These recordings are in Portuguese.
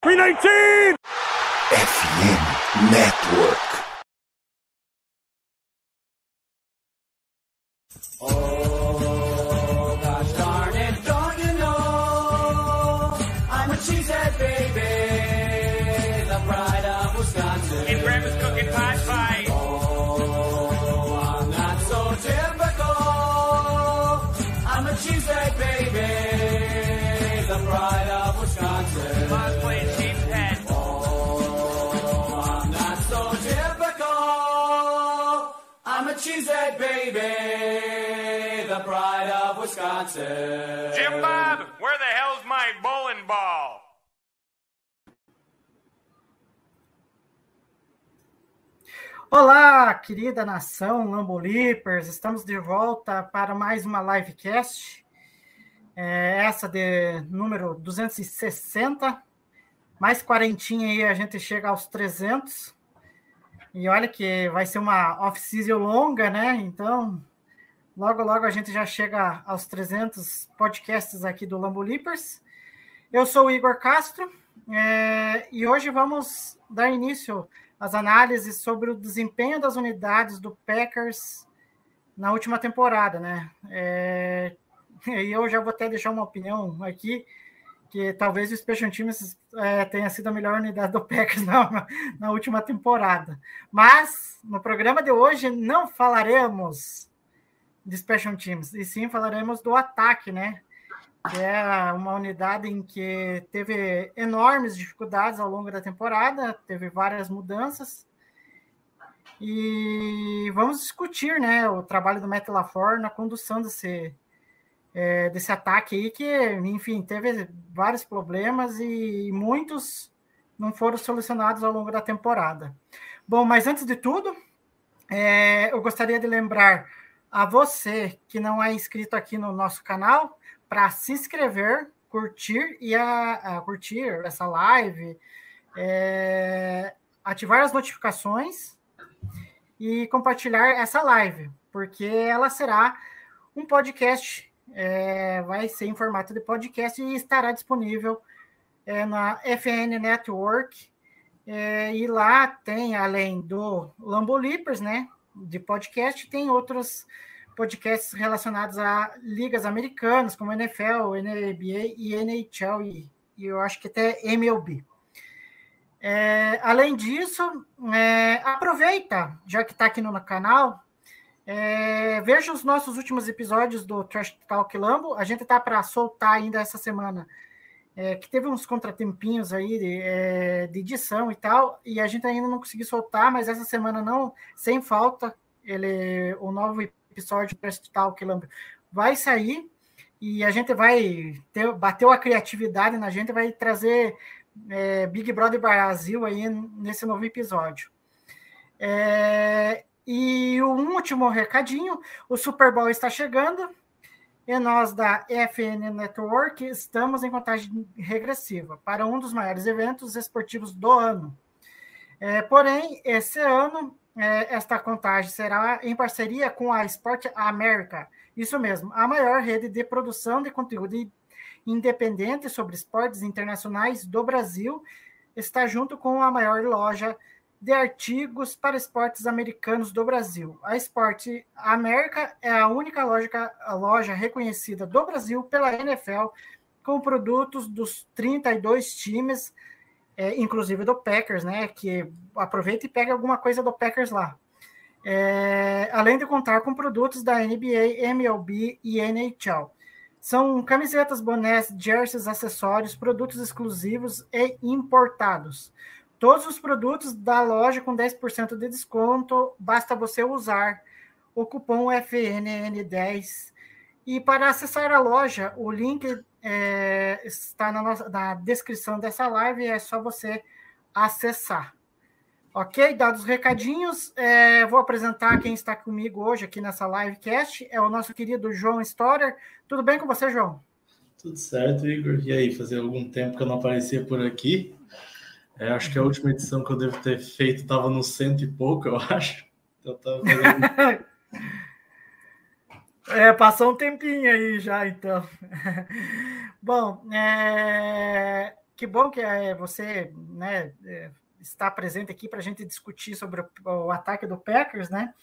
319! FM Network. Cheesehead baby, the pride of Wisconsin. Jim Bob, where the hell's my bowling ball? Olá, querida nação Lambolipers, estamos de volta para mais uma livecast, é, essa de número 260, mais quarentinha aí a gente chega aos 300, e olha que vai ser uma off-season longa, né, então logo logo a gente já chega aos 300 podcasts aqui do Lambolipers. Eu sou o Igor Castro, é, e hoje vamos dar início as análises sobre o desempenho das unidades do Packers na última temporada, né? É, e eu já vou até deixar uma opinião aqui, que talvez o Special Teams é, tenha sido a melhor unidade do Packers na, na última temporada. Mas no programa de hoje não falaremos de Special Teams, e sim falaremos do ataque, né? que é uma unidade em que teve enormes dificuldades ao longo da temporada, teve várias mudanças. E vamos discutir né, o trabalho do Matt LaFleur na condução desse, é, desse ataque aí, que, enfim, teve vários problemas e muitos não foram solucionados ao longo da temporada. Bom, mas antes de tudo, é, eu gostaria de lembrar a você que não é inscrito aqui no nosso canal para se inscrever, curtir e a, a curtir essa live, é, ativar as notificações e compartilhar essa live, porque ela será um podcast, é, vai ser em formato de podcast e estará disponível é, na FN Network. É, e lá tem, além do Lambolipers, né, de podcast, tem outros podcasts relacionados a ligas americanas, como NFL, NBA e NHL, e, e eu acho que até MLB. É, além disso, é, aproveita, já que está aqui no canal, é, veja os nossos últimos episódios do Trash Talk Lambo. A gente está para soltar ainda essa semana, é, que teve uns contratempinhos aí de, é, de, edição e tal, e a gente ainda não conseguiu soltar, mas essa semana não, sem falta, ele, o novo episódio do Trash Talk Lambo vai sair e a gente vai ter, bateu a criatividade na gente, vai trazer é, Big Brother Brasil aí nesse novo episódio. É, e um último recadinho: o Super Bowl está chegando e nós da FN Network estamos em contagem regressiva para um dos maiores eventos esportivos do ano. É, porém, esse ano, é, esta contagem será em parceria com a Sport America. Isso mesmo, a maior rede de produção de conteúdo independente sobre esportes internacionais do Brasil, está junto com a maior loja artigos para esportes americanos do Brasil. A Sport América é a única loja, a loja reconhecida do Brasil pela NFL com produtos dos 32 times, é, inclusive do Packers, né? Que aproveita e pega alguma coisa do Packers lá. É, além de contar com produtos da NBA, MLB e NHL. São camisetas, bonés, jerseys, acessórios, produtos exclusivos e importados. Todos os produtos da loja com 10% de desconto, basta você usar o cupom FNN10. E para acessar a loja, o link é, está na, nossa, na descrição dessa live, é só você acessar. Ok? Dados os recadinhos, é, vou apresentar quem está comigo hoje aqui nessa livecast. É o nosso querido João Storer. Tudo bem com você, João? Tudo certo, Igor. E aí, fazia algum tempo que eu não aparecia por aqui. É, acho que a última edição que eu devo ter feito estava no cento e pouco, eu acho. Então, tava fazendo... é, passou um tempinho aí já, então. Bom, é... que bom que é, você né, é, está presente aqui para a gente discutir sobre o, o, ataque do Packers, né?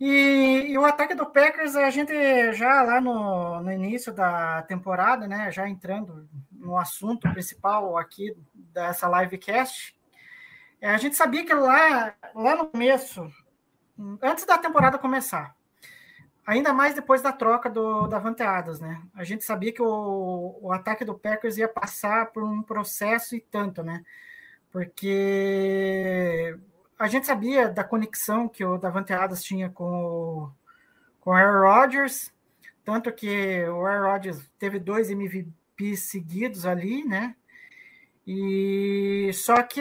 E, e, o ataque do Packers, a gente já lá no, no início da temporada, né? Já entrando no assunto principal aqui dessa livecast, é, a gente sabia que lá, lá no começo, antes da temporada começar, ainda mais depois da troca do Davante Adams, né? A gente sabia que o, o ataque do Packers ia passar por um processo e tanto, né? Porque a gente sabia da conexão que o Davante Adams tinha com o, com o Aaron Rodgers, tanto que o Aaron Rodgers teve dois MVPs seguidos ali, né? E só que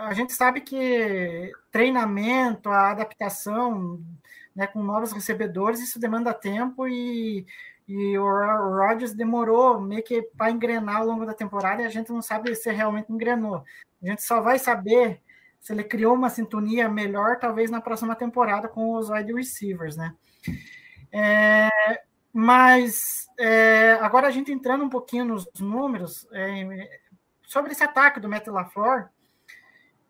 a gente sabe que treinamento, a adaptação né, com novos recebedores, isso demanda tempo e, e o Rodgers demorou meio que para engrenar ao longo da temporada e a gente não sabe se realmente engrenou. A gente só vai saber se ele criou uma sintonia melhor, talvez na próxima temporada com os wide receivers, né? É, mas é, agora a gente entrando um pouquinho nos números, é, sobre esse ataque do Matt LaFleur,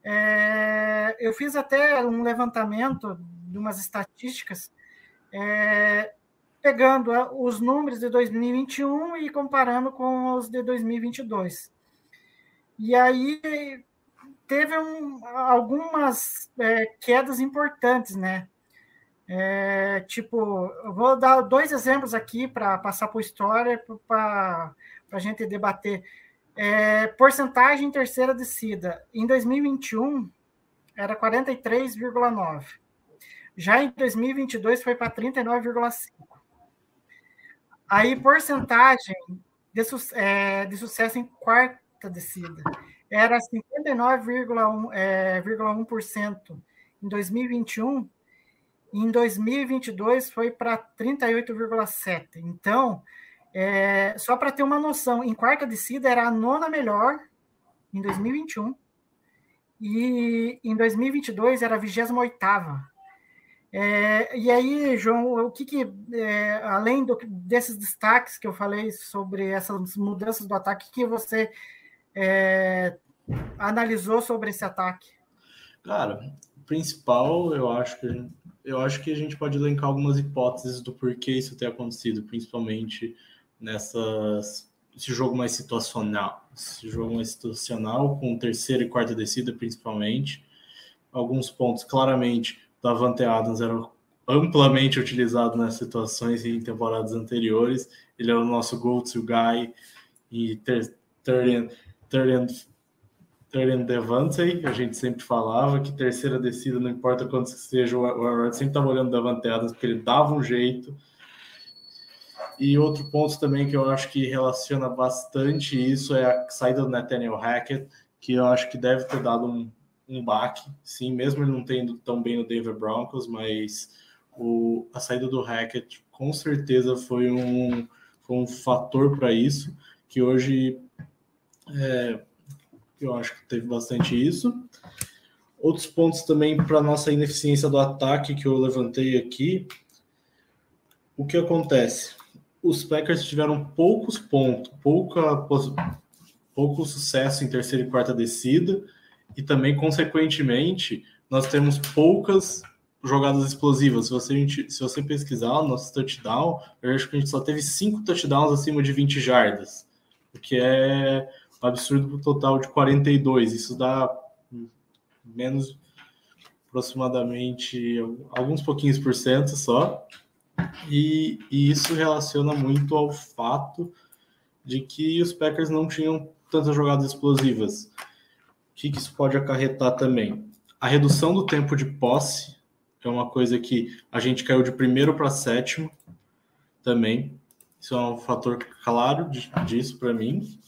é, eu fiz até um levantamento de umas estatísticas, é, pegando os números de 2021 e comparando com os de 2022. E aí teve um, algumas é, quedas importantes, né? É, tipo, eu vou dar dois exemplos aqui para passar por história, para a gente debater. É, porcentagem terceira descida. Em 2021, era 43,9. Já em 2022 foi para 39,5. Aí, porcentagem de, é, de, sucesso em quarta descida era 59,1% é, em 2021 e em 2022 foi para 38,7%. Então, é, só para ter uma noção, em quarta descida era a nona melhor em 2021 e em 2022 era a 28 oitava. É, e aí, João, o que, que é, além do, desses destaques que eu falei sobre essas mudanças do ataque, que você é, analisou sobre esse ataque? Cara, principal, eu acho que eu acho que a gente pode elencar algumas hipóteses do porquê isso ter acontecido, principalmente nessas esse jogo mais situacional, esse jogo mais situacional com terceira e quarta descida principalmente, alguns pontos claramente Davante Adams era amplamente utilizado nas situações em temporadas anteriores, ele é o nosso go-to guy e third and Devante, a gente sempre falava que terceira descida, não importa quanto seja, o Aaron sempre estava olhando Davante Adams, porque ele dava um jeito, e outro ponto também que eu acho que relaciona bastante isso é a saída do Nathaniel Hackett, que eu acho que deve ter dado um, um baque, sim, mesmo ele não tendo tão bem no Denver Broncos, mas o, a saída do Hackett com certeza foi um, foi um fator para isso, que hoje é, eu acho que teve bastante isso. Outros pontos também para nossa ineficiência do ataque que eu levantei aqui. O que acontece? os Packers tiveram poucos pontos, pouca, pouco sucesso em terceira e quarta descida, e também, consequentemente, nós temos poucas jogadas explosivas. Se você, se você pesquisar o nosso touchdown, eu acho que a gente só teve cinco touchdowns acima de 20 jardas, o que é absurdo para o total de 42. Isso dá menos aproximadamente alguns pouquinhos por cento só. E, e, isso relaciona muito ao fato de que os Packers não tinham tantas jogadas explosivas. O que, que isso pode acarretar também? A redução do tempo de posse é uma coisa que a gente caiu de primeiro para sétimo também. Isso é um fator claro disso para mim.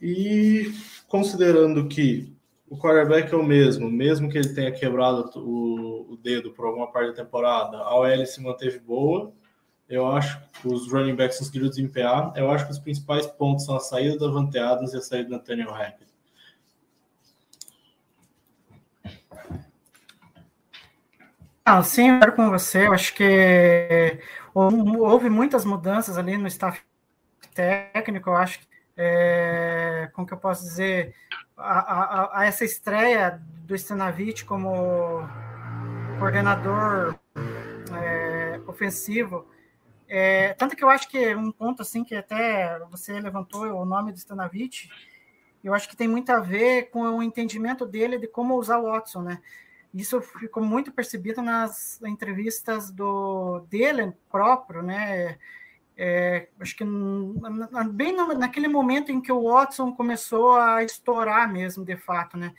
E considerando que o quarterback é o mesmo, mesmo que ele tenha quebrado o, o dedo por alguma parte da temporada, a OL se manteve boa. Eu acho que os running backs conseguiram desempenhar. Eu acho que os principais pontos são a saída da Vante Adams e a saída do Nathaniel Hackett. Ah, sim, eu com você. Eu acho que houve muitas mudanças ali no staff técnico. Eu acho que é, como que eu posso dizer, a, a, a essa estreia do Stanavich como coordenador é, ofensivo. É, tanto que eu acho que um ponto assim que até você levantou o nome do Stanavich, eu acho que tem muito a ver com o entendimento dele de como usar o Watson, né? Isso ficou muito percebido nas entrevistas do dele próprio, né? É, acho que bem naquele momento em que o Watson começou a estourar mesmo, de fato, né?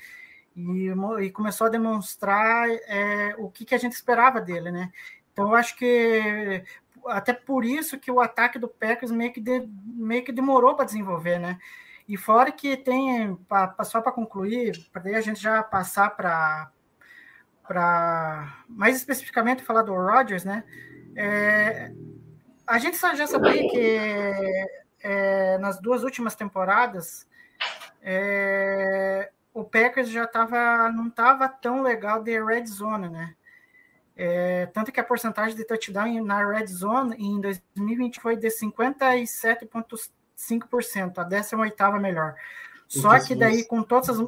E, e começou a demonstrar é, o que, que, a gente esperava dele, né? Então, acho que até por isso que o ataque do Packers meio que, de, meio que demorou para desenvolver, né? E fora que tem, só para concluir, para a gente já passar para para mais especificamente falar do Rodgers, né? É, a gente já sabia que é, nas duas últimas temporadas é, o Packers já tava, não estava tão legal de red zone, né? É, tanto que a porcentagem de touchdown na red zone em 2020 foi de 57,5%, a 18 melhor. Só que daí, com todas as.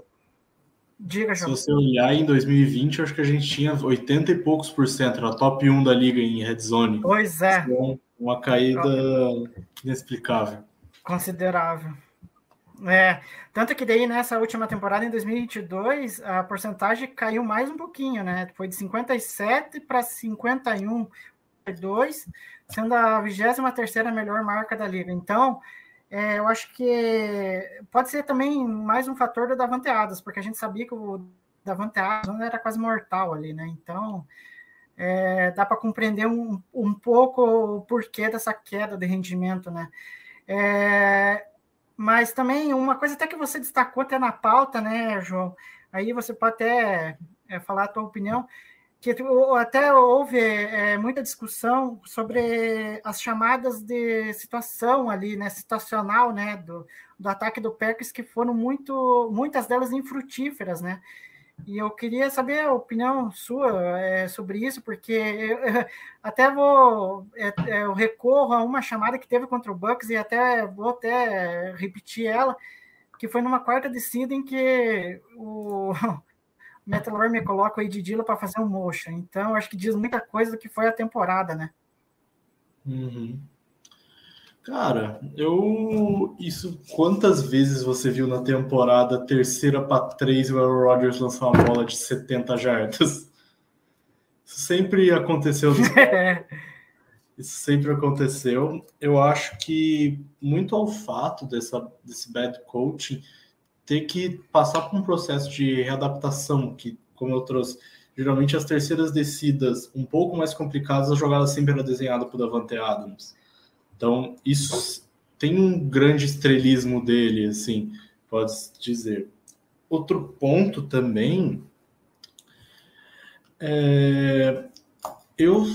Diga, João. Se você olhar em 2020, acho que a gente tinha 80 e poucos por cento, era top 1 da liga em red zone. Pois é. Então, uma caída inexplicável. Considerável. É, tanto que daí nessa última temporada, em 2022, a porcentagem caiu mais um pouquinho, né? Foi de 57 para 51, 2, sendo a 23 melhor marca da liga. Então, é, eu acho que pode ser também mais um fator do Davante Adams, porque a gente sabia que o Davante Adams era quase mortal ali, né? Então, é, dá para compreender um, um pouco o porquê dessa queda de rendimento, né? É, mas também uma coisa até que você destacou até na pauta, né, João? Aí você pode até é, falar a tua opinião, que até houve é, muita discussão sobre as chamadas de situação ali, né, situacional, né, do, do ataque do Packers, que foram muito, muitas delas infrutíferas, né? E eu queria saber a opinião sua é, sobre isso, porque eu, até vou é, é, eu recorro a uma chamada que teve contra o Bucks e até vou até repetir ela, que foi numa quarta descida em que o Metalor me coloca o Ed Dilla para fazer um motion. Então, acho que diz muita coisa do que foi a temporada, né? Uhum. Cara, eu. Isso. Quantas vezes você viu na temporada terceira para três o Aaron Rodgers lançar uma bola de 70 jardas? Isso sempre aconteceu. Isso sempre aconteceu. Eu acho que muito ao fato dessa, desse bad coaching ter que passar por um processo de readaptação, que, como eu trouxe, geralmente as terceiras descidas um pouco mais complicadas, a jogada sempre era desenhada por Davante Adams. Então, isso tem um grande estrelismo dele, assim, pode dizer. Outro ponto também é, eu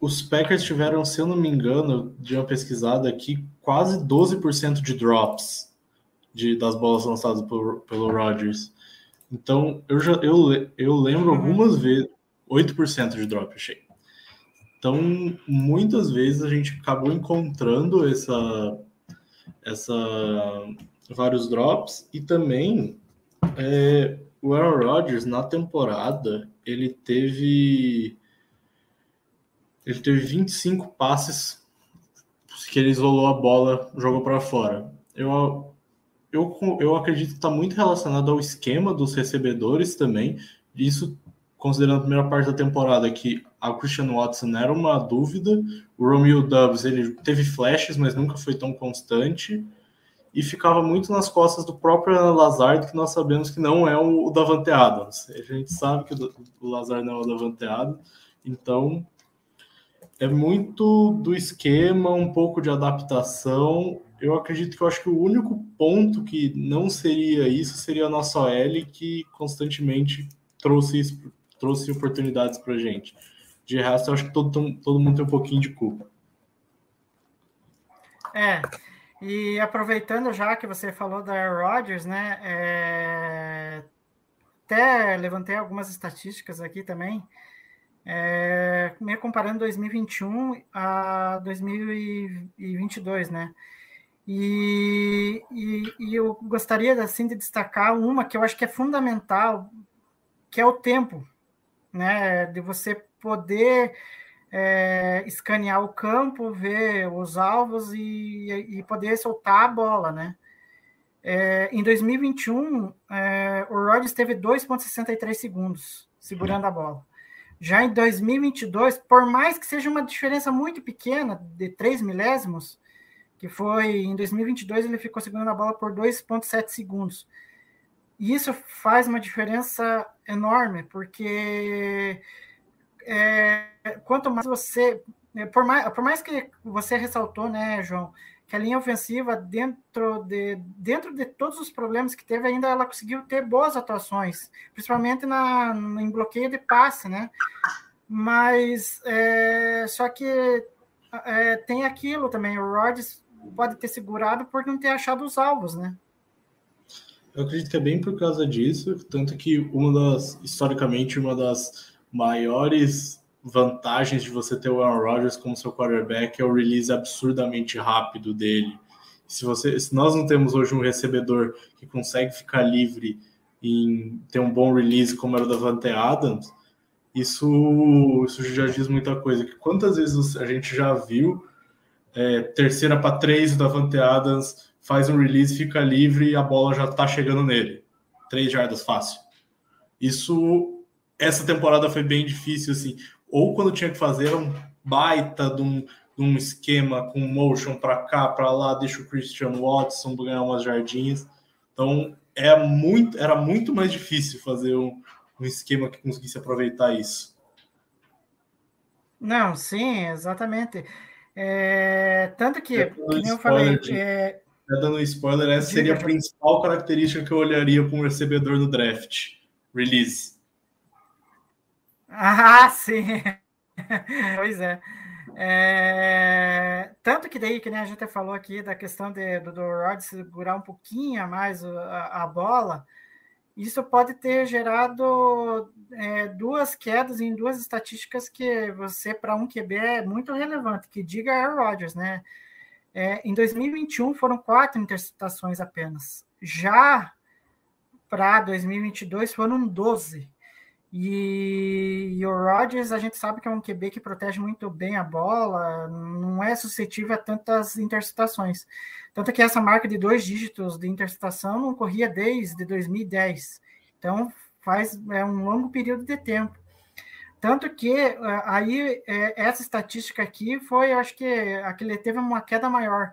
os Packers tiveram, se eu não me engano, de uma pesquisada aqui, quase 12% de drops de, das bolas lançadas por, pelo Rodgers. Então, eu já eu, eu lembro algumas vezes 8% de drop, achei. Então, muitas vezes a gente acabou encontrando essa, essa vários drops e também é, o Aaron Rodgers na temporada ele teve ele teve 25 passes que ele isolou a bola, jogou para fora. Eu, eu, eu acredito que está muito relacionado ao esquema dos recebedores também. Isso considerando a primeira parte da temporada, que a Christian Watson era uma dúvida, o Romeo Dubs ele teve flashes, mas nunca foi tão constante, e ficava muito nas costas do próprio Lazard, que nós sabemos que não é o Davante Adams. A gente sabe que o Lazard não é o Davante Adams, então é muito do esquema, um pouco de adaptação. Eu acredito que eu acho que o único ponto que não seria isso seria a nossa OL, que constantemente trouxe isso trouxe oportunidades para gente. De resto, eu acho que todo, todo mundo tem um pouquinho de culpa. É, e aproveitando já que você falou da Rodgers, né? É, até levantei algumas estatísticas aqui também, é, meio comparando 2021 a 2022, né? E, e, e, eu gostaria assim de destacar uma que eu acho que é fundamental, que é o tempo, né? De você poder é, escanear o campo, ver os alvos e, e poder soltar a bola, né? É, em 2021, é, o Rodgers teve 2,63 segundos segurando a bola. Já em 2022, por mais que seja uma diferença muito pequena, de 3 milésimos, que foi em 2022 ele ficou segurando a bola por 2,7 segundos. E isso faz uma diferença enorme, porque é, quanto mais você. É, por mais, por mais que você ressaltou, né, João, que a linha ofensiva, dentro de, dentro de todos os problemas que teve, ainda ela conseguiu ter boas atuações, principalmente na, em bloqueio de passe, né? Mas é, só que é, tem aquilo também, o Rodgers pode ter segurado por não ter achado os alvos, né? Eu acredito que é bem por causa disso, tanto que uma das, historicamente, uma das maiores vantagens de você ter o Aaron Rodgers como seu quarterback é o release absurdamente rápido dele. Se, você, se nós não temos hoje um recebedor que consegue ficar livre em ter um bom release como era o Davante Adams, isso, isso já diz muita coisa. Quantas vezes a gente já viu é, terceira para três, o Davante Adams faz um release, fica livre e a bola já está chegando nele. Três jardas fácil. Isso essa temporada foi bem difícil, assim. Ou quando tinha que fazer um baita de um, de um esquema com motion para cá, para lá, deixa o Christian Watson ganhar umas jardinhas. Então, é muito, era muito mais difícil fazer um, um esquema que conseguisse aproveitar isso. Não, sim, exatamente. É, tanto que, como eu falei. É... Dando um spoiler, essa seria a principal característica que eu olharia para um recebedor no draft. Release. Ah, sim. pois é. é. Tanto que daí, que nem a gente falou aqui da questão de, do, do Rod segurar um pouquinho mais a, a bola, isso pode ter gerado é, duas quedas em duas estatísticas que você, para um QB, é muito relevante, que diga Aaron Rodgers, né? É, em 2021 foram quatro interceptações apenas. Já para 2022 foram 12. E, e, o Rodgers, a gente sabe que é um QB que protege muito bem a bola, não é suscetível a tantas interceptações. Tanto que essa marca de dois dígitos de interceptação não corria desde 2010. Então, faz é um longo período de tempo. Tanto que é, aí é, essa estatística aqui foi, acho que aquele teve uma queda maior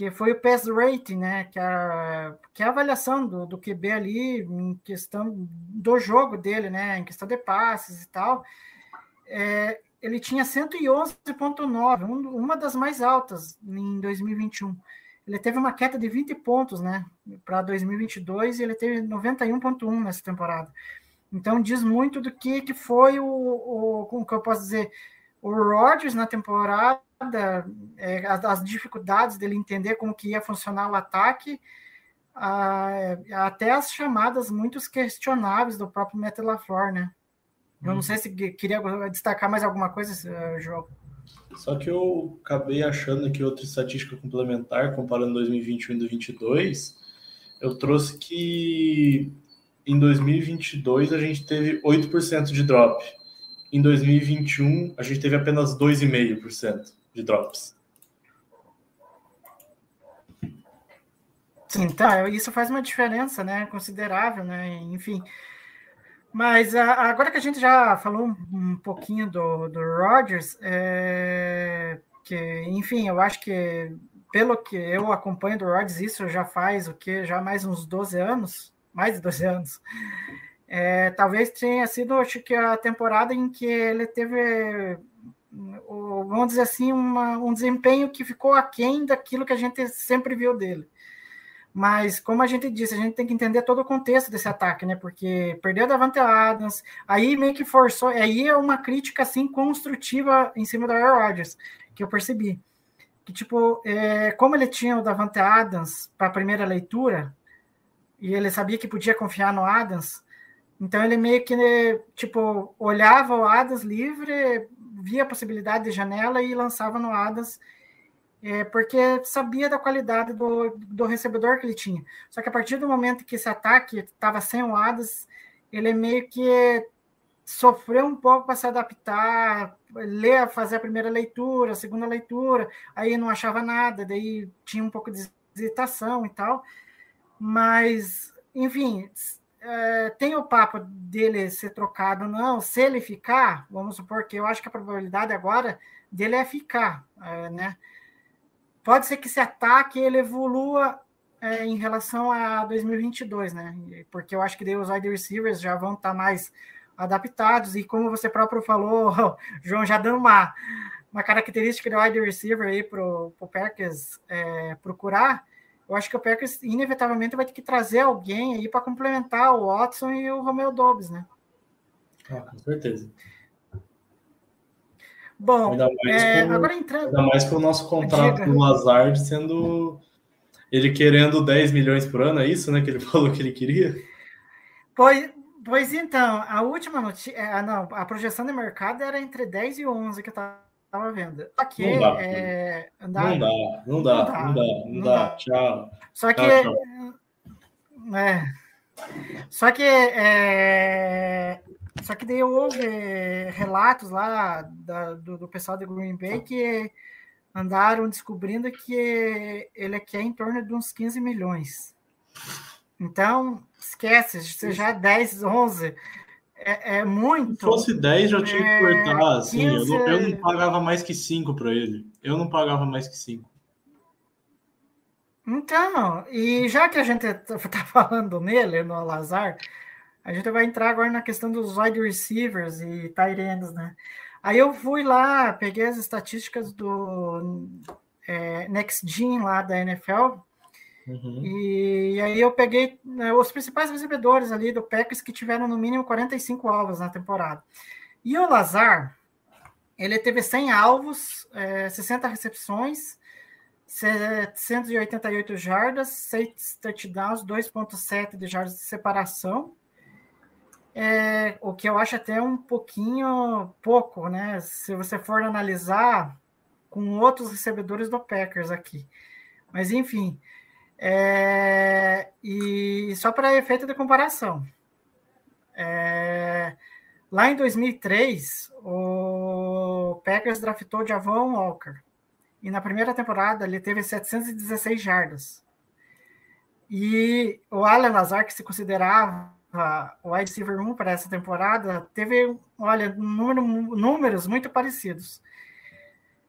que foi o pass rating, né? Que a, que é a avaliação do, do QB ali em questão do jogo dele, né? Em questão de passes e tal. É, ele tinha 111,9, um, uma das mais altas em 2021. Ele teve uma queda de 20 pontos, né? Para 2022 e ele teve 91,1 nessa temporada. Então diz muito do que, que foi o, o como que eu posso dizer, o Rodgers na temporada é, as, as, dificuldades dele entender como que ia funcionar o ataque, a, até as chamadas muito questionáveis do próprio Metal LaFleur, né? Eu não uhum. sei se queria destacar mais alguma coisa, uh, João. Só que eu acabei achando que outra estatística complementar, comparando 2021 e 2022, eu trouxe que em 2022 a gente teve 8% de drop. Em 2021 a gente teve apenas 2,5% de drops. Então, isso faz uma diferença, né? Considerável, né? Enfim. Mas agora que a gente já falou um, pouquinho do, do Rogers, é, que, enfim, eu acho que pelo que eu acompanho do Rogers, isso já faz o que? Já mais uns 12 anos, mais de 12 anos. É, talvez tenha sido, acho que a temporada em que ele teve vamos dizer assim, uma, um desempenho que ficou aquém daquilo que a gente sempre viu dele. Mas, como a gente disse, a gente tem que entender todo o contexto desse ataque, né? Porque perdeu da Davante Adams, aí meio que forçou, aí é uma crítica, assim, construtiva em cima do Aaron Rodgers, que eu percebi. Que, tipo, é, como ele tinha o Davante Adams para a primeira leitura, e ele sabia que podia confiar no Adams, então ele meio que, tipo, olhava o Adams livre, via a possibilidade de janela e lançava no Adams. é, porque sabia da qualidade do, do recebedor que ele tinha. Só que a partir do momento que esse ataque estava sem o Adams, ele meio que sofreu um pouco para se adaptar, ler, fazer a primeira leitura, a segunda leitura, aí não achava nada, daí tinha um pouco de hesitação e tal. Mas, enfim, é, tem o papo dele ser trocado não. Se ele ficar, vamos supor que eu acho que a probabilidade agora dele é ficar, é, né? Pode ser que esse ataque ele evolua é, em relação a 2022, né? Porque eu acho que daí os wide receivers já vão estar tá mais adaptados, e como você próprio falou, João, já dando uma, uma característica do wide receiver aí para o Packers é, procurar, eu acho que o Packers inevitavelmente vai ter que trazer alguém aí para complementar o Watson e o Romeo Dobbs, né? Ah, com certeza. Bom, é, com, agora entrando. Ainda mais com o nosso contrato Diga. com o Lazard sendo. Ele querendo 10 milhões por ano, é isso, né? Que ele falou que ele queria? Pois, Pois então, a última notícia, é, não, a projeção de mercado era entre 10 e 11 que eu estava vendo. Aqui, não, dá, é, andar, não, dá, não dá, não dá, não dá, não dá, tchau. Só que, tchau, tchau. É, só que, é, só que daí houve relatos lá da, do, do pessoal de Green Bay que andaram descobrindo que ele quer em torno de uns 15 milhões. Então, esquece, se já 10, 11, é, é muito. Se fosse 10, já tinha que é, cortar. Assim, 15... eu, não, eu não pagava mais que 5 para ele. Eu não pagava mais que 5. Então, e já que a gente está falando nele, no Lazar, a gente vai entrar agora na questão dos wide receivers e tight ends, né? Aí eu fui lá, peguei as estatísticas do é, Next Gen lá da NFL, Uhum. E aí eu peguei né, os principais recebedores ali do Packers que tiveram no mínimo 45 alvos na temporada. E o Lazar, ele teve 100 alvos, é, 60 recepções, 788 jardas, 6 touchdowns, 2.7 de jardas de separação. É, o que eu acho até um pouquinho pouco, né? Se você for analisar com outros recebedores do Packers aqui. Mas enfim, é, e só para efeito de comparação, é, lá em 2003, o Packers draftou Javon Walker. E na primeira temporada ele teve 716 jardas. E o Alan Lazar, que se considerava o wide receiver 1 para essa temporada, teve, olha, número, números muito parecidos.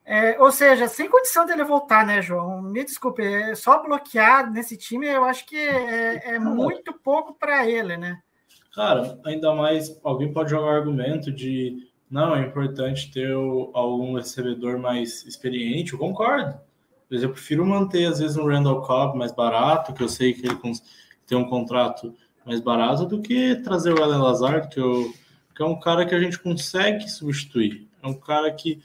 É, ou seja, sem condição dele voltar, né, João? Me desculpe, é só bloquear nesse time eu acho que é, é muito pouco para ele, né? Cara, ainda mais alguém pode jogar o argumento de não, é importante ter algum recebedor mais experiente, eu concordo. Mas eu prefiro manter, às vezes, um Randall Cobb mais barato, que eu sei que ele tem um contrato mais barato, do que trazer o Alan Lazard, que, eu, que é um cara que a gente consegue substituir. É um cara que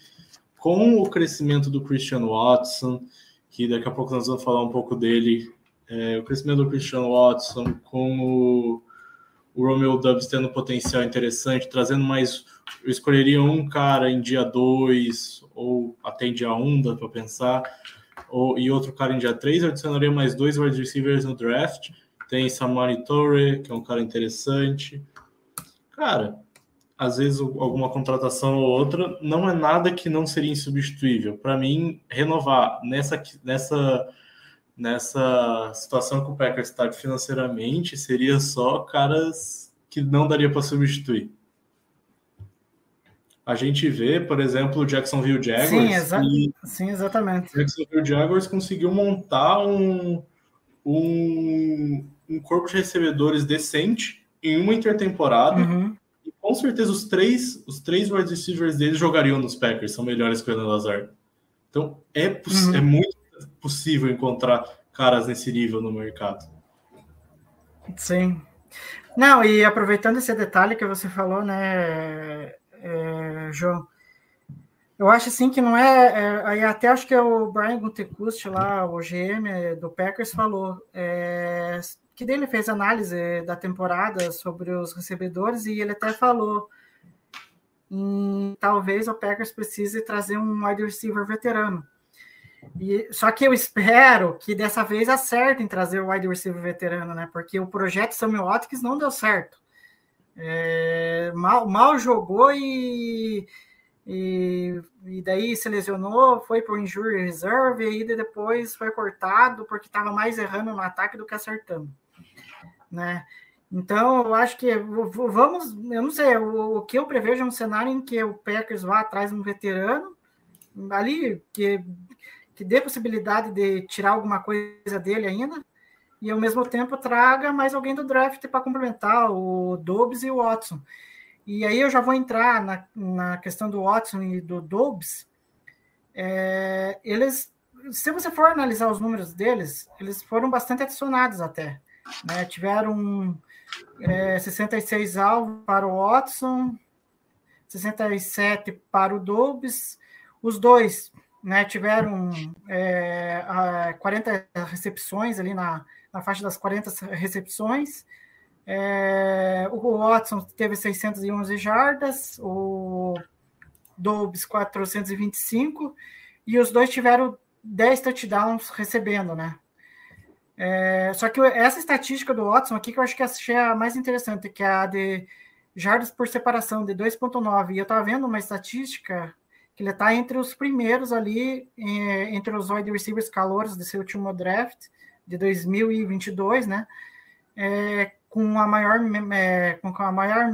com o crescimento do Christian Watson, que daqui a pouco nós vamos falar um pouco dele, é, o crescimento do Christian Watson, com o, o Romeo Dubs tendo potencial interessante, trazendo mais. Eu escolheria um cara em dia 2, ou até em dia 1, um, dá para pensar, ou, e outro cara em dia 3. Eu adicionaria mais dois wide receivers no draft. Tem Samari Torre, que é um cara interessante. Cara, às vezes alguma contratação ou outra, não é nada que não seria insubstituível. Para mim, renovar nessa, nessa, nessa situação que o Packers está financeiramente seria só caras que não daria para substituir. A gente vê, por exemplo, o Jacksonville Jaguars. Sim, exa sim exatamente. O Jacksonville Jaguars conseguiu montar um, um, um corpo de recebedores decente em uma intertemporada. Uhum com certeza os três, os três wide receivers deles jogariam nos Packers, são melhores que o Ana Lazard. Então é, uhum. é muito possível encontrar caras nesse nível no mercado. Sim. Não, e aproveitando esse detalhe que você falou, né, é, João, eu acho assim que não é, é até acho que é o Brian Gutekunst lá, o GM do Packers falou, é, que dele fez análise da temporada sobre os recebedores e ele até falou em, talvez o Packers precise trazer um wide receiver veterano. E, só que eu espero que dessa vez acertem trazer o wide receiver veterano, né? Porque o projeto Samuel Watkins não deu certo. É, mal, mal jogou e, e, e, daí se lesionou, foi para o injury reserve e aí depois foi cortado porque estava mais errando no ataque do que acertando, né? Então eu acho que vamos, eu não sei, o, o que eu prevejo é um cenário em que o Packers vá atrás de um veterano ali que que dê possibilidade de tirar alguma coisa dele ainda, e ao mesmo tempo traga mais alguém do draft para complementar o Dobbs e o Watson. E aí eu já vou entrar na, na questão do Watson e do Dobbs. É, eles, se você for analisar os números deles, eles foram bastante adicionados até. Né? Tiveram é, 66 alvos para o Watson, 67 para o Dobbs. Os dois né, tiveram é, 40 recepções ali na, na faixa das 40 recepções. É, o Watson teve 611 jardas, o Dobbs 425, e os dois tiveram 10 touchdowns recebendo, né? É, só que essa estatística do Watson aqui que eu acho que achei a mais interessante, que é a de jardas por separação de 2.9. E eu estava vendo uma estatística que ele está entre os primeiros ali, é, entre os wide receivers calouros desse último draft de 2022, né? É, com a maior é, com a maior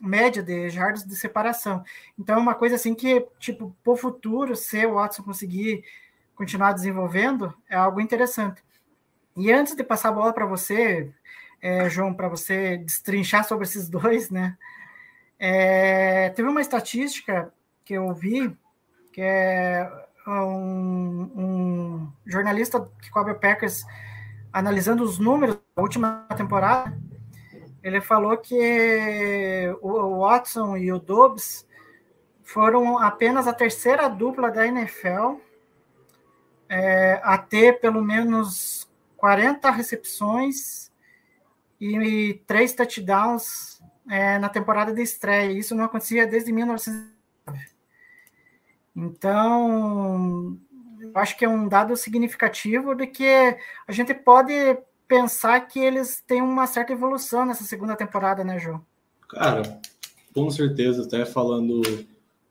média de jardas de separação. Então é uma coisa assim que, tipo, para o futuro, se o Watson conseguir continuar desenvolvendo, é algo interessante. E antes de passar a bola para você, é, João, para você destrinchar sobre esses dois, né? É, teve uma estatística que eu vi, que é um, um jornalista que cobre Packers analisando os números da última temporada, ele falou que o Watson e o Dobbs foram apenas a terceira dupla da NFL é, a ter pelo menos 40 recepções e, três touchdowns é, na temporada de estreia. Isso não acontecia desde 1900 então, acho que é um dado significativo de que a gente pode pensar que eles têm uma certa evolução nessa segunda temporada, né, João? Cara, com certeza, até falando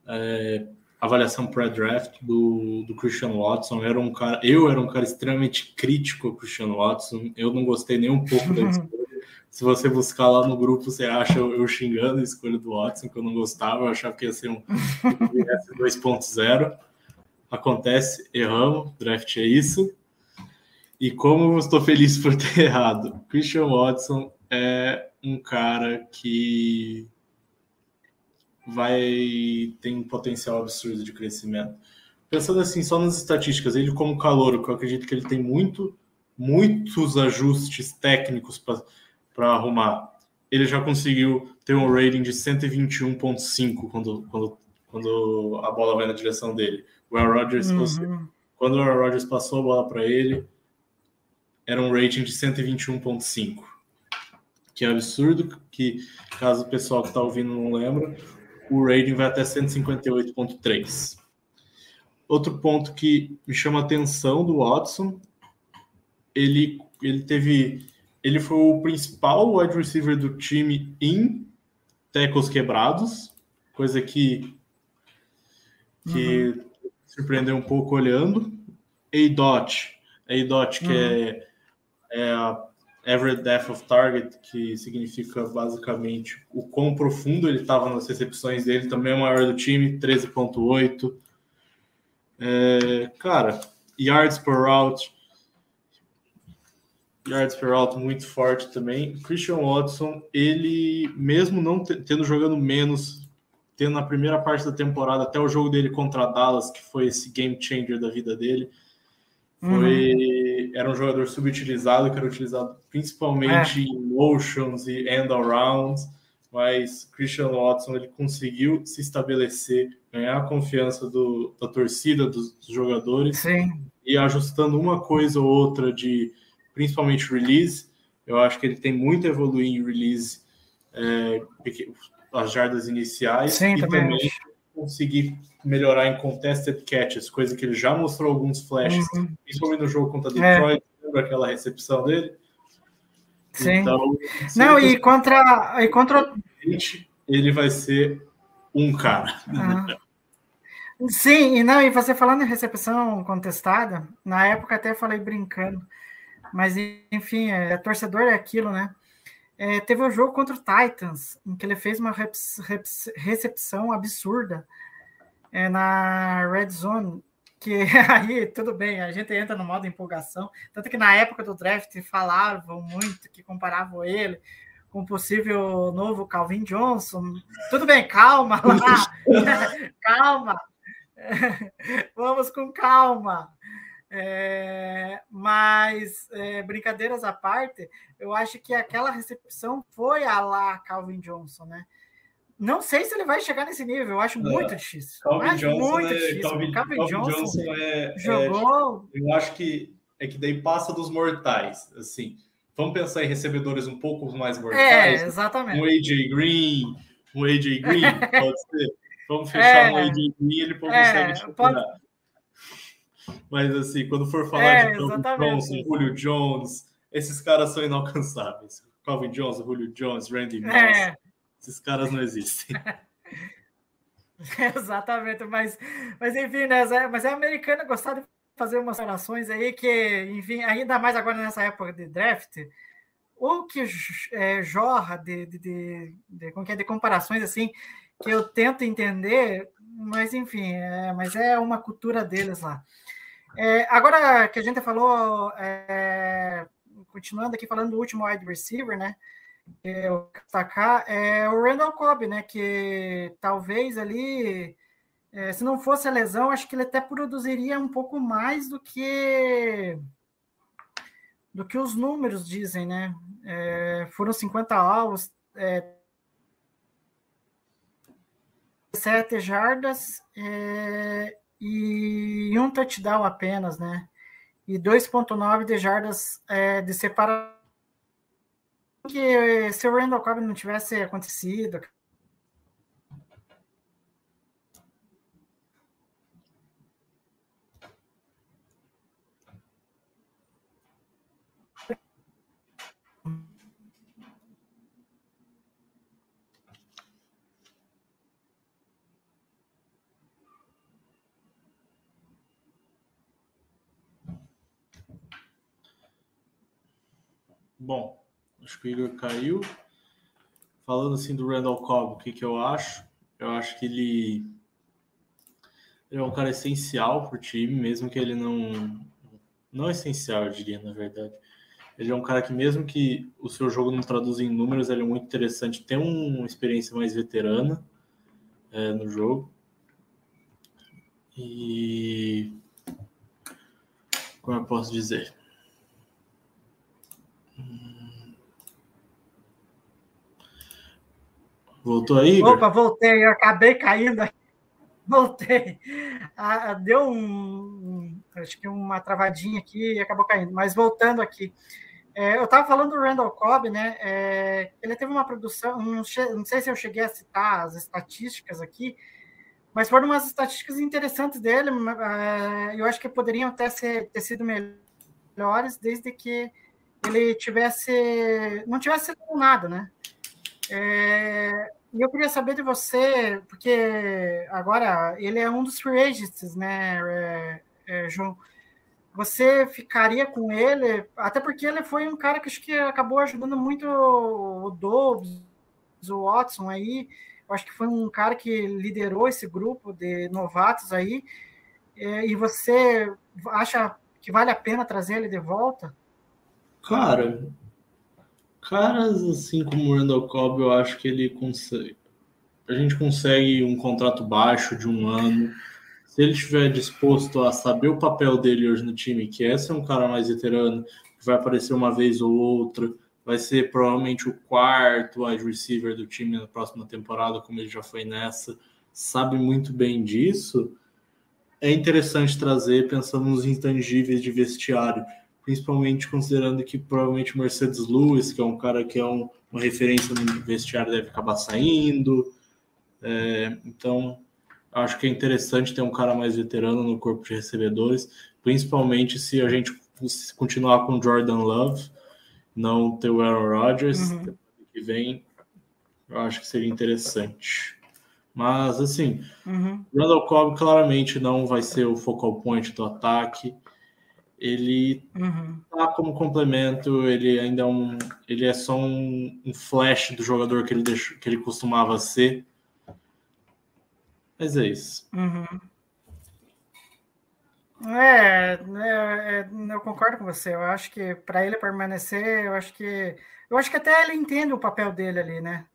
é, avaliação pré-draft do, do Christian Watson, era um cara, eu era um cara extremamente crítico ao Christian Watson, eu não gostei nem um pouco da escolha. Se você buscar lá no grupo, você acha eu, eu, xingando a escolha do Watson, que eu não gostava, eu achava que ia ser um 2.0. Acontece, erramos, draft é isso. E como eu estou feliz por ter errado, Christian Watson é um cara que vai ter um potencial absurdo de crescimento. Pensando assim, só nas estatísticas, ele como calor, que eu acredito que ele tem muito, muitos ajustes técnicos para para arrumar. Ele já conseguiu ter um rating de 121.5 quando, quando, quando a bola vai na direção dele. O Aaron Rodgers, uhum. quando o Aaron Rodgers passou a bola para ele, era um rating de 121.5. Que é absurdo, que caso o pessoal que está ouvindo não lembra, o rating vai até 158.3. Outro ponto que me chama a atenção do Watson, ele, ele teve ele foi o principal wide receiver do time em tackles quebrados, coisa que, que uhum. surpreendeu um pouco olhando. A-Dot, A-Dot, que uhum. é, é a average depth of target, que significa basicamente o quão profundo ele estava nas recepções dele, também é o maior do time, 13.8. É, cara, yards per route, yards per alto muito forte também. Christian Watson, ele mesmo não tendo jogando menos, tendo na primeira parte da temporada até o jogo dele contra Dallas, que foi esse game changer da vida dele, foi uhum. Era um jogador subutilizado, que era utilizado principalmente é. em motions e end arounds, mas Christian Watson ele conseguiu se estabelecer, ganhar a confiança do, da torcida, dos, dos jogadores, Sim. e ajustando uma coisa ou outra de principalmente release. Eu acho que ele tem muito a evoluir em release, é, as jardas iniciais Sim, e também, também conseguir melhorar em contested catches, coisa que ele já mostrou alguns flashes, Uhum. principalmente no jogo contra É. Detroit, lembra aquela recepção dele? Sim. Então, Não, e contra, e contra ele vai ser um cara. Ah. Sim, e não, e você falando em recepção contestada, na época até falei brincando, mas enfim, é, torcedor é aquilo, né? É, teve um jogo contra o Titans, em que ele fez uma recepção absurda é, na Red Zone, que aí tudo bem, a gente entra no modo empolgação, tanto que na época do draft falavam muito que comparavam ele com o possível novo Calvin Johnson. Tudo bem, calma lá, calma, vamos com calma. É, mas, é, brincadeiras à parte, eu acho que aquela recepção foi a lá Calvin Johnson, né? Não sei se ele vai chegar nesse nível, eu acho Não, muito difícil. Calvin acho Johnson, muito é, difícil. Calvin, Calvin, Calvin Johnson, Johnson é, é- jogou. eu acho que é que daí passa dos mortais, assim. Vamos pensar em recebedores um pouco mais É, mortais. exatamente. um AJ Green, um AJ Green, pode ser. Vamos fechar É. no AJ Green, ele pode É, consegue pode-. Mas assim, quando for falar É, de Calvin. Johnson, Julio Jones, esses caras são inalcançáveis. Calvin Johnson, Julio Jones, Randy Moss, É, esses caras não existem. exatamente, mas, mas enfim, né? Zé- Mas é americano gostar de fazer umas orações aí que, enfim, ainda mais agora nessa época de draft, o que é, jorra de, de, de, de, que é, de comparações assim, que eu tento entender, mas enfim, é, mas é uma cultura deles lá. É, agora que a gente falou, é, continuando aqui falando do último wide receiver, né? É, eu destacar é o Randall Cobb, né? Que talvez ali, é, se não fosse a lesão, acho que ele até produziria um pouco mais do que do que os números dizem, né? É, foram 50 alvos, é, 7 jardas é, e um touchdown apenas, né? E 2,9 de jardas é, de separação que se o Randall Cobb não tivesse acontecido. Bom, acho que o Igor caiu. Falando assim do Randall Cobb, o que, que eu acho? Eu acho que ele, ele é um cara essencial para o time, mesmo que ele não. Não essencial, eu diria, na verdade. Ele é um cara que, mesmo que o seu jogo não traduza em números, ele é muito interessante. Tem uma experiência mais veterana é, no jogo. E. Como eu posso dizer? Voltou aí? Igor? Opa, voltei, eu acabei caindo. Voltei. Ah, deu um, acho que uma travadinha aqui e acabou caindo. Mas voltando aqui, é, eu estava falando do Randall Cobb, né? É, ele teve uma produção, não, não sei se eu cheguei a citar as estatísticas aqui, mas foram umas estatísticas interessantes dele. é, eu acho que poderiam até ser, ter sido melhores desde que ele tivesse, não tivesse nada, né? É, e eu queria saber de você, porque agora ele é um dos free agents, né, é, é, João? Você ficaria com ele, até porque ele foi um cara que acho que acabou ajudando muito o Dobbs, o Watson aí. Eu acho que foi um cara que liderou esse grupo de novatos aí. É, e você acha que vale a pena trazer ele de volta? Cara, caras assim como o Randall Cobb, eu acho que ele consegue. A gente consegue um contrato baixo de um ano. Se ele estiver disposto a saber o papel dele hoje no time, que é ser um cara mais veterano, que vai aparecer uma vez ou outra, vai ser provavelmente o quarto wide receiver do time na próxima temporada, como ele já foi nessa, sabe muito bem disso. É interessante trazer pensando nos intangíveis de vestiário principalmente considerando que provavelmente o Mercedes Lewis, que é um cara que é um, uma referência no vestiário, deve acabar saindo. É, então, Acho que é interessante ter um cara mais veterano no corpo de recebedores, principalmente se a gente continuar com Jordan Love, não ter o Aaron Rodgers, Uhum. que vem, eu acho que seria interessante. Mas, assim, Uhum. Randall Cobb claramente não vai ser o focal point do ataque. Ele Uhum. tá como complemento, ele ainda é um, ele é só um, um flash do jogador que ele deixou, que ele costumava ser. Mas é isso. Uhum. É, é, é, eu concordo com você. Eu acho que para ele permanecer, eu acho que eu acho que até ele entende o papel dele ali, né?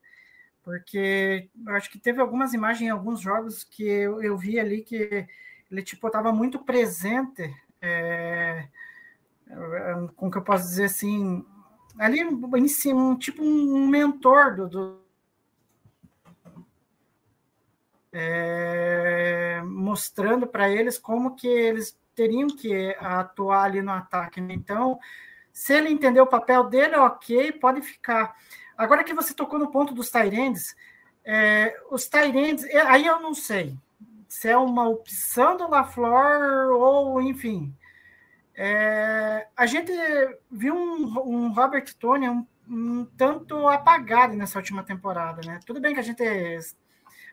Porque eu acho que teve algumas imagens em alguns jogos que eu, eu vi ali que ele tipo estava muito presente, é, é, com o que eu posso dizer assim, ali em cima, um, tipo um mentor do, do é, mostrando para eles como que eles teriam que atuar ali no ataque. né? Então, se ele entender o papel dele, ok, pode ficar. Agora que você tocou no ponto dos Tyrands, é, os Tyrands, aí eu não sei se é uma opção do LaFleur ou, enfim. É, a gente viu um, um Robert Tony um, um tanto apagado nessa última temporada, né? Tudo bem que a gente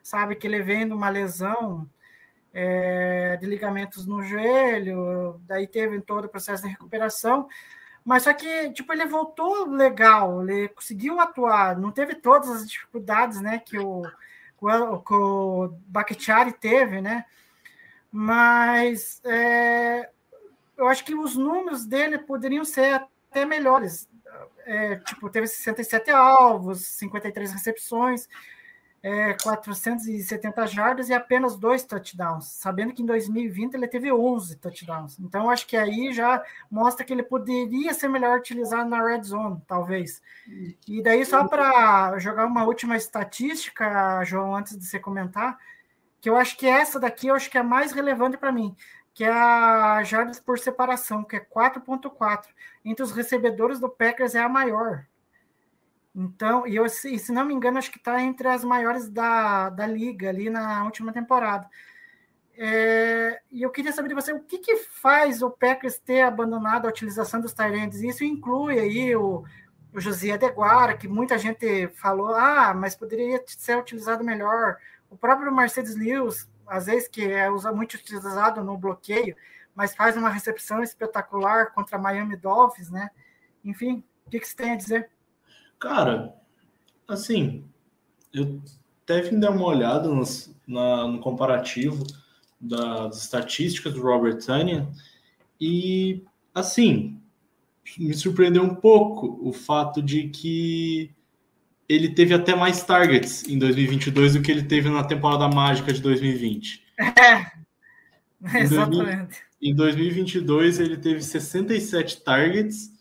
sabe que ele vem de uma lesão é, de ligamentos no joelho, daí teve todo o processo de recuperação, mas só que tipo ele voltou legal, ele conseguiu atuar, não teve todas as dificuldades, né, que o que o Bakhtiari teve, né? Mas é, eu acho que os números dele poderiam ser até melhores. É, tipo, teve 67 alvos, 53 recepções, é, 470 jardas e apenas dois touchdowns, sabendo que em 2020 ele teve 11 touchdowns. Então, acho que aí já mostra que ele poderia ser melhor utilizado na red zone, talvez. E daí, só para jogar uma última estatística, João, antes de você comentar, que eu acho que essa daqui eu acho que é a mais relevante para mim, que é a jardas por separação, que é 4.4. Entre os recebedores do Packers é a maior. Então, e, eu, e se não me engano, acho que está entre as maiores da, da liga ali na última temporada. É, e eu queria saber de você o que, que faz o Packers ter abandonado a utilização dos Tyrants. Isso inclui aí o, o José Adeguara, que muita gente falou, ah, mas poderia ser utilizado melhor. O próprio Mercedes Lewis, às vezes que é muito utilizado no bloqueio, mas faz uma recepção espetacular contra Miami Dolphins, né? Enfim, o que, que você tem a dizer? Cara, assim, eu até vim dar uma olhada nos, na, no comparativo das estatísticas do Robert Tunyon e, assim, me surpreendeu um pouco o fato de que ele teve até mais targets em 2022 do que ele teve na temporada mágica de 2020. É, exatamente. Em 2022 ele teve 67 targets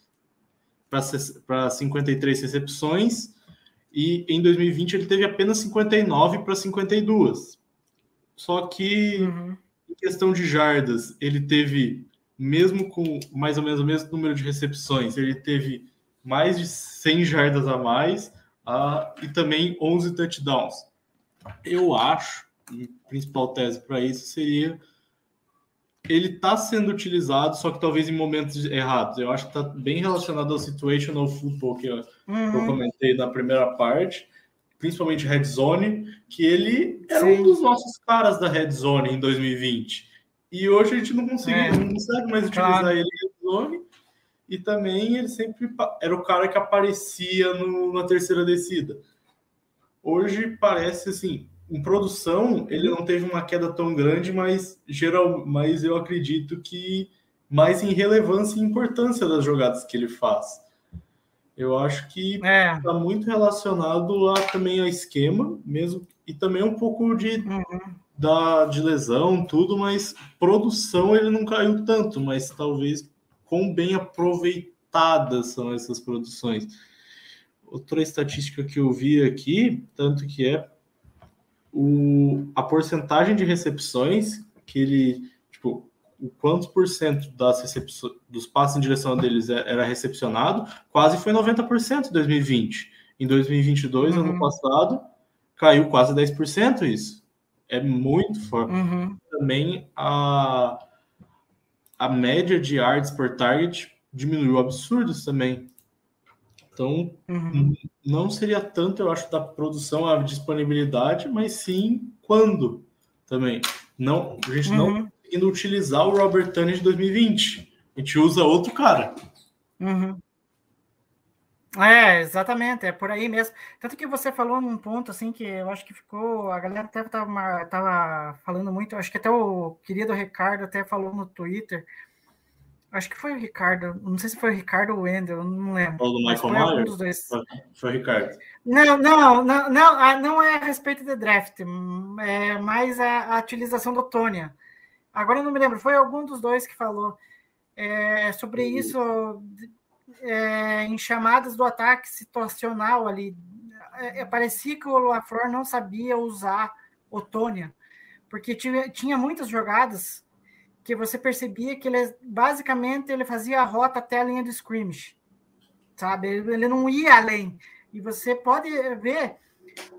para 53 recepções e em 2020 ele teve apenas 59 para 52. Só que Uhum. em questão de jardas, ele teve mesmo com mais ou menos o mesmo número de recepções, ele teve mais de 100 jardas a mais ah, e também 11 touchdowns. Eu acho, a principal tese para isso seria ele está sendo utilizado, só que talvez em momentos errados. Eu acho que está bem relacionado ao situational football que eu, que eu Uhum. comentei na primeira parte, principalmente Red Zone, que ele era Sim. um dos nossos caras da Red Zone em 2020. E hoje a gente não consegue, É. não consegue mais utilizar Claro. ele em Red Zone. E também ele sempre era o cara que aparecia no- na terceira descida. Hoje parece assim, em produção ele não teve uma queda tão grande, mas geral, mas eu acredito que mais em relevância e importância das jogadas que ele faz. Eu acho que É. está muito relacionado a, também ao esquema, mesmo e também um pouco de, Uhum. da, de lesão, tudo, mas produção ele não caiu tanto, mas talvez quão bem aproveitadas são essas produções. Outra estatística que eu vi aqui, tanto que é o, a porcentagem de recepções que ele, tipo, o quantos por cento das recepções, dos passes em direção deles é- era recepcionado, quase foi 90% em 2020. Em 2022, Uhum. ano passado, caiu quase 10% isso. é muito forte. Uhum. Também a, a média de yards por target diminuiu absurdos também. Então, Uhum. não seria tanto, eu acho, da produção a disponibilidade, mas sim quando também. Não, a gente não Uhum. tá conseguindo utilizar o Robert Tunney de 2020. A gente usa outro cara. Uhum. É, exatamente, é por aí mesmo. Tanto que você falou num ponto assim que eu acho que ficou, a galera até tava, tava falando muito, acho que até o querido Ricardo até falou no Twitter. Acho que foi o Ricardo, não sei se foi o Ricardo ou o Wendel, não lembro. Falou do Michael Myers? dois. Foi o Ricardo. Não, não, não, não, ah, não é a respeito do draft, é mais a, a utilização do Tônia. Agora eu não me lembro, foi algum dos dois que falou é, sobre isso é, em chamadas do ataque situacional ali. É, é, parecia que o LaFleur não sabia usar o Tônia, porque tinha, tinha muitas jogadas que você percebia que ele basicamente ele fazia a rota até a linha do scrimmage, sabe? Ele, não ia além. E você pode ver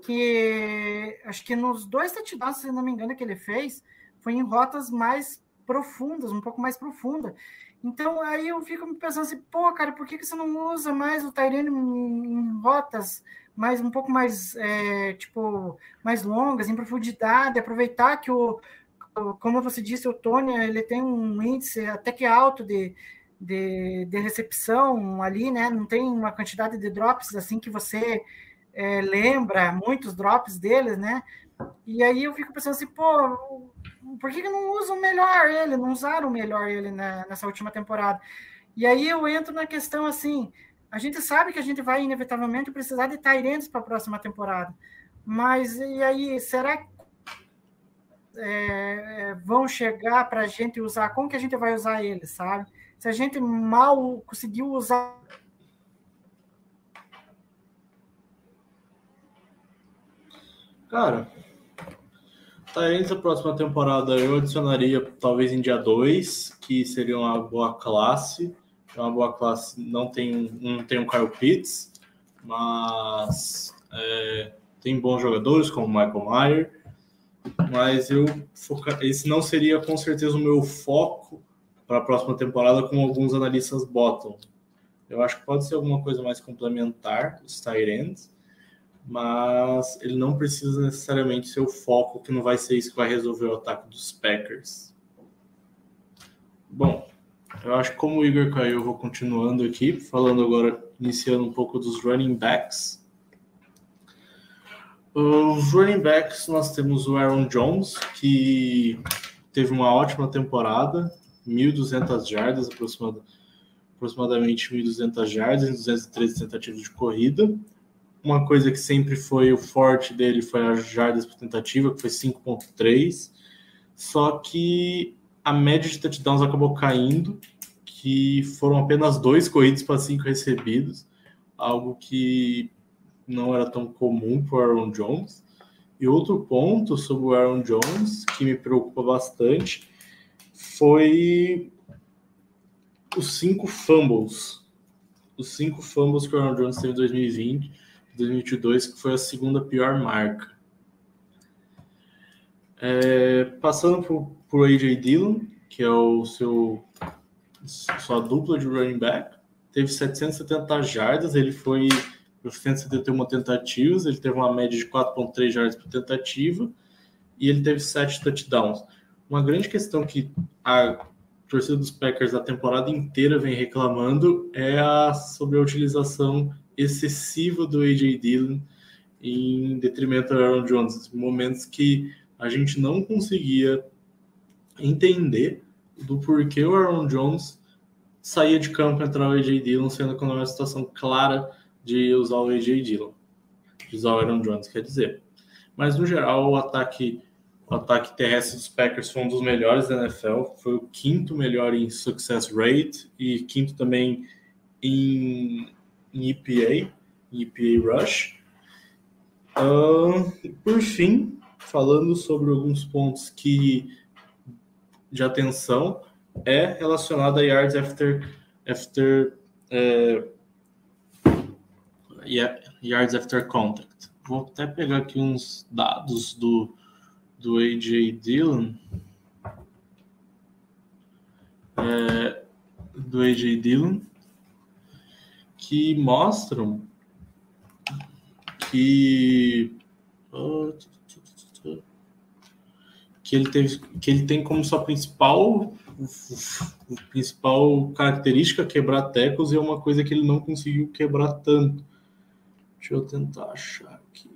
que acho que nos dois touchdowns, se não me engano, que ele fez, foi em rotas mais profundas, um pouco mais profunda. Então aí eu fico me pensando assim, pô, cara, por que, que você não usa mais o Tyrene em rotas mais um pouco mais é, tipo mais longas, em profundidade, aproveitar que o como você disse, o Tony ele tem um índice até que alto de, de, de, recepção ali, né? Não tem uma quantidade de drops assim que você é, lembra muitos drops deles, né? E aí eu fico pensando assim, pô, por que, que não usam melhor ele? Não usaram melhor ele na, nessa última temporada? E aí eu entro na questão assim, a gente sabe que a gente vai inevitavelmente precisar de Tyrants para a próxima temporada, mas e aí será que é, vão chegar para a gente usar, como que a gente vai usar eles, sabe? Se a gente mal conseguiu usar. Cara, tá entre a próxima temporada eu adicionaria talvez em dia 2, que seria uma boa classe. É uma boa classe, não tem, não tem o Kyle Pitts, mas é, tem bons jogadores como Michael Mayer mas eu foca... esse não seria com certeza o meu foco para a próxima temporada, como alguns analistas botam. Eu acho que pode ser alguma coisa mais complementar, os Tyrants, mas ele não precisa necessariamente ser o foco, que não vai ser isso que vai resolver o ataque dos Packers. Bom, eu acho que como o Igor caiu, eu vou continuando aqui, falando agora, iniciando um pouco dos running backs. Os running backs, nós temos o Aaron Jones, que teve uma ótima temporada, 1.200 jardas, aproximadamente 1.200 jardas em 213 tentativas de corrida. Uma coisa que sempre foi o forte dele foi as jardas por tentativa, que foi 5.3. Só que a média de touchdowns acabou caindo, que foram apenas dois corridos para cinco recebidos, algo que não era tão comum para o Aaron Jones. E outro ponto sobre o Aaron Jones que me preocupa bastante foi os cinco fumbles. Os cinco fumbles que o Aaron Jones teve em 2020, 2022, que foi a segunda pior marca. É, passando por, por AJ Dillon, que é o seu sua dupla de running back, teve 770 jardas, ele foi por 171 tentativas, ele teve uma média de 4.3 jardas por tentativa e ele teve 7 touchdowns. Uma grande questão que a torcida dos Packers a temporada inteira vem reclamando é a sobre a utilização excessiva do AJ Dillon em detrimento do Aaron Jones, momentos que a gente não conseguia entender do porquê o Aaron Jones saía de campo e entrava o AJ Dillon, sendo que não é uma situação clara de usar o AJ Dillon, de usar o Aaron Jones, quer dizer. Mas no geral, o ataque, o ataque terrestre dos Packers foi um dos melhores da NFL, foi o quinto melhor em success rate e quinto também em, em EPA, em EPA rush. Uh, por fim, falando sobre alguns pontos que de atenção é relacionado a yards after after é, yards after contact. Vou até pegar aqui uns dados do do AJ Dillon. É, do AJ Dillon que mostram que que ele teve que ele tem como sua principal principal característica quebrar tecos e é uma coisa que ele não conseguiu quebrar tanto. Deixa eu tentar achar aqui.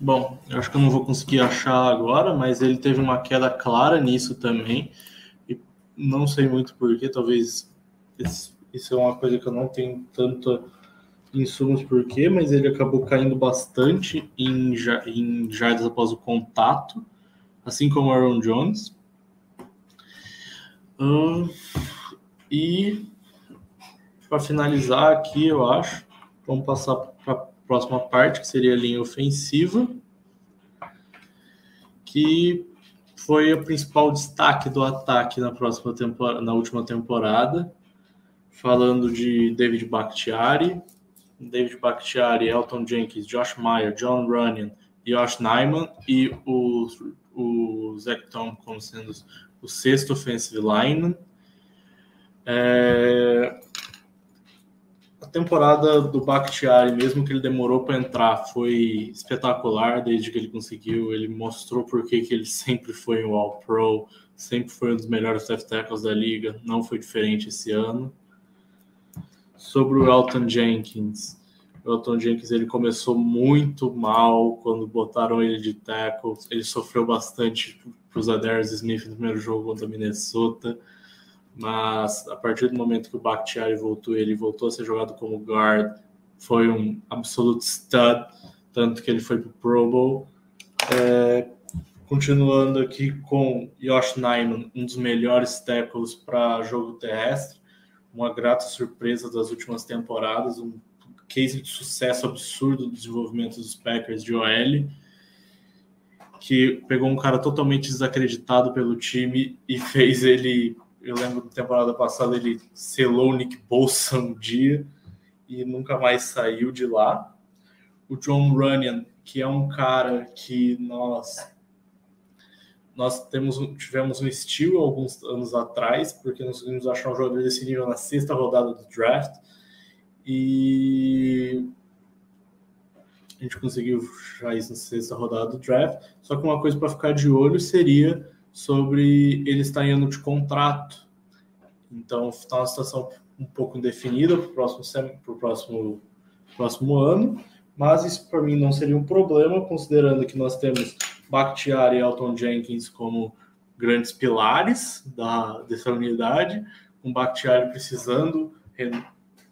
Bom, eu acho que eu não vou conseguir achar agora, mas ele teve uma queda clara nisso também. E não sei muito porquê, talvez isso é uma coisa que eu não tenho tanto insumos porquê, mas ele acabou caindo bastante em, em jardas após o contato, assim como Aaron Jones. E para finalizar aqui, eu acho, vamos passar para próxima parte, que seria a linha ofensiva, que foi o principal destaque do ataque na próxima temporada, na última temporada, falando de David Bakhtiari, David Bakhtiari, Elton Jenkins, Josh Meyer, John Runyon, Josh Nyman e o, o Zach Tom como sendo o sexto offensive lineman. É, a temporada do Bakhtiari, mesmo que ele demorou para entrar, foi espetacular desde que ele conseguiu. Ele mostrou por que ele sempre foi um All-Pro, sempre foi um dos melhores left tackles da liga. Não foi diferente esse ano. Sobre o Elton Jenkins. O Elton Jenkins ele começou muito mal quando botaram ele de tackle. Ele sofreu bastante para os Adairs Smith no primeiro jogo contra Minnesota mas a partir do momento que o Bakhtiari voltou, ele voltou a ser jogado como guard, foi um absolute stud, tanto que ele foi para o Pro Bowl. É, continuando aqui com Josh Nyman, um dos melhores tackles para jogo terrestre, uma grata surpresa das últimas temporadas, um case de sucesso absurdo do desenvolvimento dos Packers de OL, que pegou um cara totalmente desacreditado pelo time e fez ele eu lembro da temporada passada ele selou o Nick Bolsa um dia e nunca mais saiu de lá. O John Runyon, que é um cara que nós nós temos, tivemos um estilo alguns anos atrás, porque nós conseguimos achar um jogador desse nível na sexta rodada do draft. E a gente conseguiu achar isso na sexta rodada do draft. Só que uma coisa para ficar de olho seria sobre ele estar em ano de contrato. Então, está uma situação um pouco indefinida para o próximo, pro próximo, próximo ano, mas isso para mim não seria um problema, considerando que nós temos Bakhtiari e Elton Jenkins como grandes pilares da, dessa unidade, com Bakhtiari precisando re,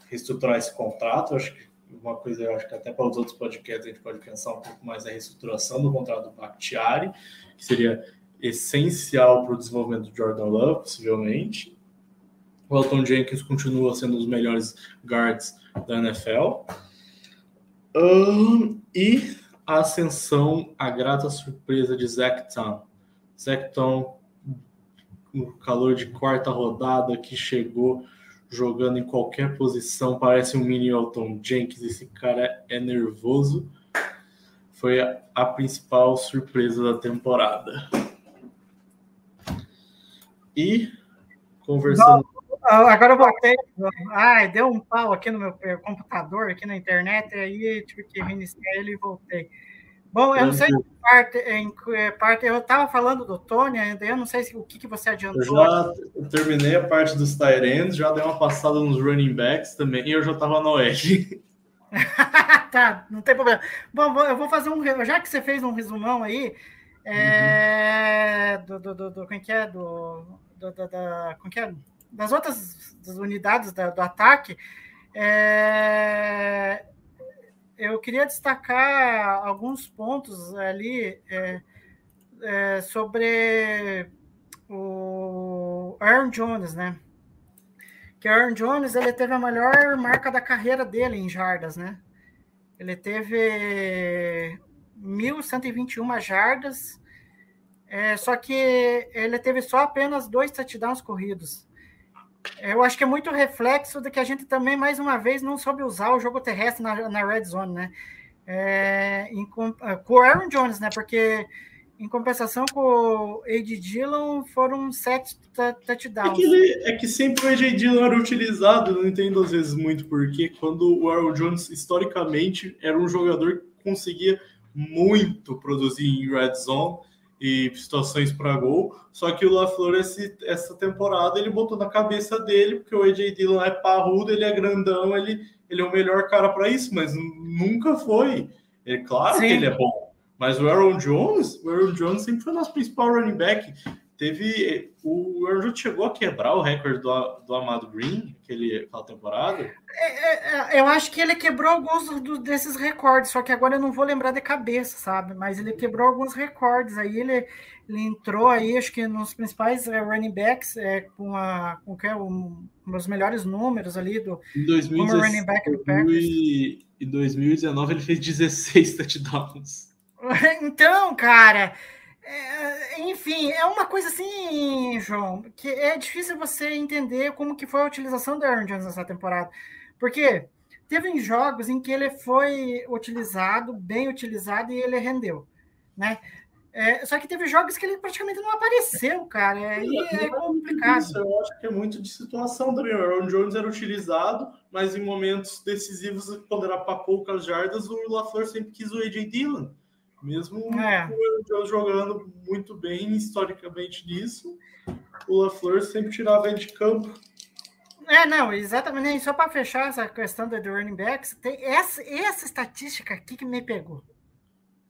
reestruturar esse contrato. acho que uma coisa, eu acho que até para os outros podcasts a gente pode pensar um pouco mais na reestruturação do contrato do Bakhtiari, que seria essencial para o desenvolvimento do Jordan Love, possivelmente. O Elton Jenkins continua sendo um dos melhores guards da NFL. Um, e a ascensão, a grata surpresa de Tom. Zach Tom, no calor de quarta rodada, que chegou jogando em qualquer posição, parece um mini Elton Jenkins. Esse cara é nervoso. Foi a, a principal surpresa da temporada. E conversando. Não, agora eu voltei. Ai, deu um pau aqui no meu computador, aqui na internet, e aí tive que reiniciar ele e voltei. Bom, eu não sei em parte, em parte eu estava falando do Tony ainda, eu não sei se, o que, que você adiantou. Eu já terminei a parte dos Tyrants, já dei uma passada nos running backs também, e eu já estava no Edge. tá, não tem problema. Bom, eu vou fazer um. Já que você fez um resumão aí, é, uhum. do, do, do, do, como é que é? Do, do, da, da, como que é? Das outras das unidades da, do ataque, é, eu queria destacar alguns pontos ali é, é, sobre o Aaron Jones, né? Que Aaron Jones ele teve a melhor marca da carreira dele em jardas, né? Ele teve 1.121 jardas É, só que ele teve só apenas dois touchdowns corridos. Eu acho que é muito reflexo de que a gente também, mais uma vez, não soube usar o jogo terrestre na, na red zone, né? É, em, com, o Aaron Jones, né? Porque em compensação com o A.J. Dillon foram sete touchdowns. É que, ele, é que sempre o A.J. Dillon era utilizado, não entendo às vezes muito porquê, quando o Aaron Jones, historicamente, era um jogador que conseguia muito produzir em red zone e situações para gol. Só que o LaFleur, essa temporada, ele botou na cabeça dele, porque o AJ Dillon é parrudo, ele é grandão, ele, ele é o melhor cara para isso, mas nunca foi. É claro Sim. que ele é bom. Mas o Aaron Jones, o Aaron Jones sempre foi nosso principal running back. Teve. O Aaron chegou a quebrar o recorde do, do Amado Green, aquele, aquela temporada. É, é, é, eu acho que ele quebrou alguns do, desses recordes, só que agora eu não vou lembrar de cabeça, sabe? Mas ele quebrou alguns recordes. Aí ele, ele entrou aí, acho que nos principais é, running backs, é, com, a, com que é um, um dos melhores números ali do em 2016, como running back do Packers. Em 2019 ele fez 16 touchdowns. Então, cara. É, enfim, é uma coisa assim, João, que é difícil você entender como que foi a utilização do Aaron Jones nessa temporada. Porque teve jogos em que ele foi utilizado, bem utilizado, e ele rendeu, né? É, só que teve jogos que ele praticamente não apareceu, cara. Aí é, é complicado. Isso, eu acho que é muito de situação também. O Aaron Jones era utilizado, mas em momentos decisivos, quando era para poucas jardas, o LaFleur sempre quis o AJ Dillon. Mesmo é. jogando muito bem historicamente nisso, o LaFleur sempre tirava ele de campo. É, não, exatamente. Só para fechar essa questão do running backs, tem essa, essa estatística aqui que me pegou.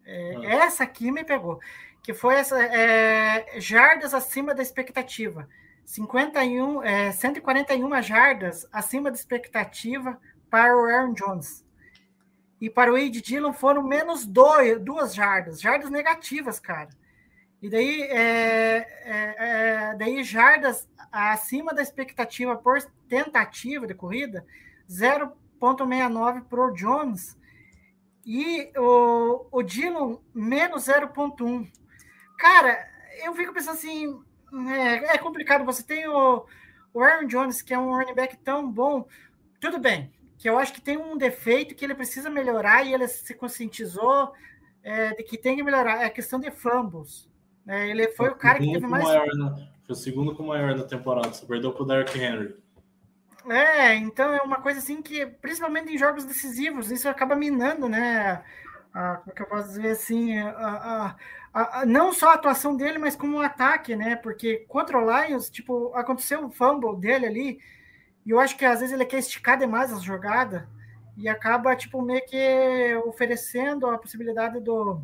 É, ah. Essa aqui me pegou. Que foi essa é, jardas acima da expectativa. 51, é, 141 jardas acima da expectativa para o Aaron Jones. E para o Wade Dillon foram menos dois, duas jardas, jardas negativas, cara. E daí, é, é, é, daí jardas acima da expectativa por tentativa de corrida, 0,69 para o Jones. E o, o Dillon, menos 0,1. Cara, eu fico pensando assim, é, é, complicado. Você tem o, o Aaron Jones, que é um running back tão bom. Tudo bem, que eu acho que tem um defeito que ele precisa melhorar e ele se conscientizou é, de que tem que melhorar. É a questão de fumbles. É, ele foi o cara que teve mais. Maior, né? Foi o segundo com maior da temporada. Você perdeu para o Derrick Henry. É, então é uma coisa assim que, principalmente em jogos decisivos, isso acaba minando, né? A, como é que eu posso dizer assim? A, a, não só a atuação dele, mas como o um ataque, né? Porque contra o Lions, tipo, aconteceu o fumble dele ali e eu acho que às vezes ele quer esticar demais as jogadas e acaba, tipo, meio que oferecendo a possibilidade do.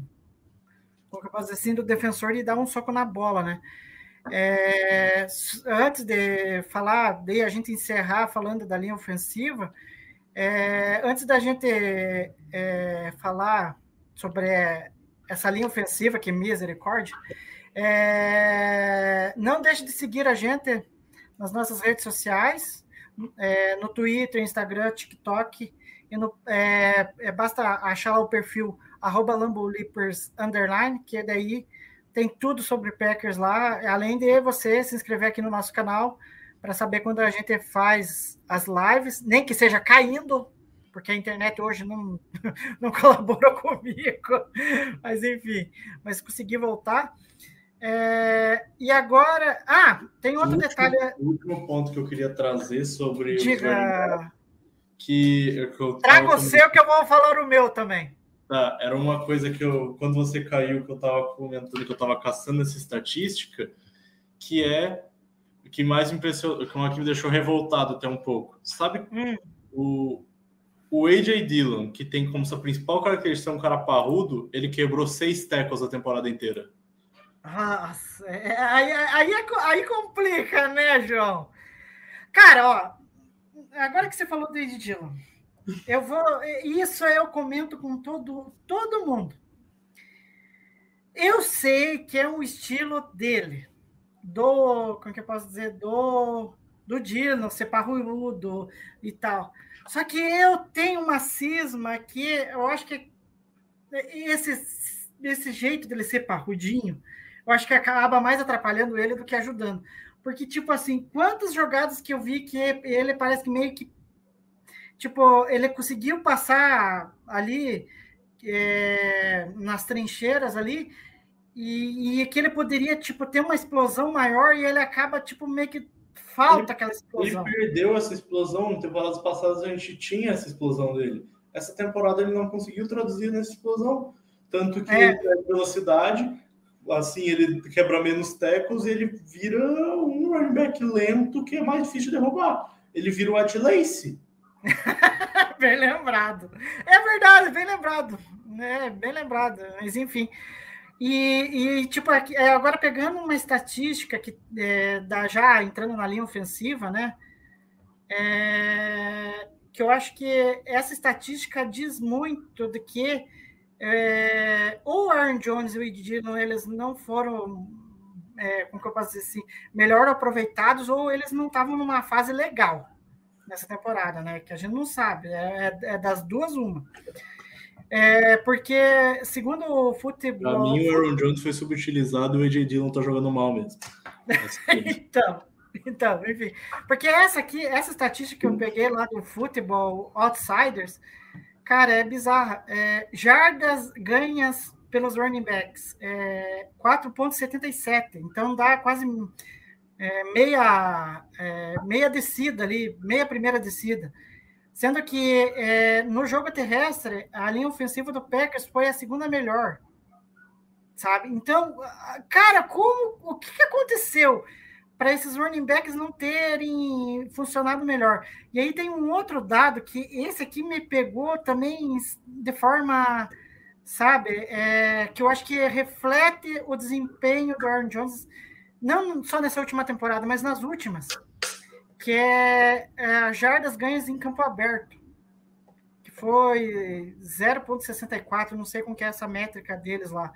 Como eu posso assim, do defensor de dar um soco na bola, né? É, antes de falar, de a gente encerrar falando da linha ofensiva, é, antes da gente é, falar sobre essa linha ofensiva, que é misericórdia, é, não deixe de seguir a gente nas nossas redes sociais, é, no Twitter, Instagram, TikTok, e no, é, é, basta achar lá o perfil arroba underline, que daí tem tudo sobre Packers lá, além de você se inscrever aqui no nosso canal para saber quando a gente faz as lives, nem que seja caindo, porque a internet hoje não, não colaborou comigo, mas enfim, mas consegui voltar. É, e agora. Ah, tem outro o detalhe. o último ponto que eu queria trazer sobre Diga. que, que eu Traga o seu que eu vou falar o meu também. Tá, era uma coisa que eu, quando você caiu, que eu estava comentando, que eu estava caçando essa estatística, que é o que mais impressionou, que me deixou revoltado até um pouco. Sabe hum. o, o AJ Dillon, que tem como sua principal característica um cara parrudo, ele quebrou seis tackles a temporada inteira. Nossa, é, é, aí, aí, aí complica, né, João? Cara, ó, agora que você falou do Ed Dillon, eu vou. Isso eu comento com todo, todo mundo. Eu sei que é um estilo dele, do. Como que eu posso dizer? Do, do Dillon, ser parrudo e tal. Só que eu tenho uma cisma que eu acho que esse, esse jeito dele ser parrudinho eu acho que acaba mais atrapalhando ele do que ajudando. Porque, tipo assim, quantas jogadas que eu vi que ele parece que meio que. Tipo, ele conseguiu passar ali é, nas trincheiras ali e, e, que ele poderia, tipo, ter uma explosão maior e ele acaba, tipo, meio que falta ele, aquela explosão. Ele perdeu essa explosão. Em temporadas passadas a gente tinha essa explosão dele. Essa temporada ele não conseguiu traduzir nessa explosão. Tanto que é. ele velocidade, assim, ele quebra menos tecos e ele vira um running back lento que é mais difícil de derrubar. Ele vira o Ed Lace. bem lembrado. É verdade, bem lembrado. É, bem lembrado. Mas enfim. E, e tipo, é, agora pegando uma estatística que é, da, já entrando na linha ofensiva, né? É, que eu acho que essa estatística diz muito de que é, ou o Aaron Jones e o Ed Dillon, eles não foram, é, como que eu posso dizer assim, melhor aproveitados, ou eles não estavam numa fase legal nessa temporada, né? Que a gente não sabe, é, é, é das duas uma. É, porque, segundo o futebol. Pra mim, o Aaron Jones foi subutilizado e o AJ Dillon tá jogando mal mesmo. então, então, enfim. Porque essa aqui, essa estatística que eu peguei lá do Futebol Outsiders, Cara, é bizarra. É, jardas ganhas pelos running backs, é, 4,77. Então dá quase é, meia, é, meia descida ali, meia primeira descida. Sendo que é, no jogo terrestre, a linha ofensiva do Packers foi a segunda melhor. Sabe? Então, cara, como o que, que aconteceu? Para esses running backs não terem funcionado melhor. E aí tem um outro dado que esse aqui me pegou também de forma, sabe, é, que eu acho que reflete o desempenho do Aaron Jones, não só nessa última temporada, mas nas últimas, que é, é jardas ganhas em campo aberto, que foi 0,64, não sei como que é essa métrica deles lá.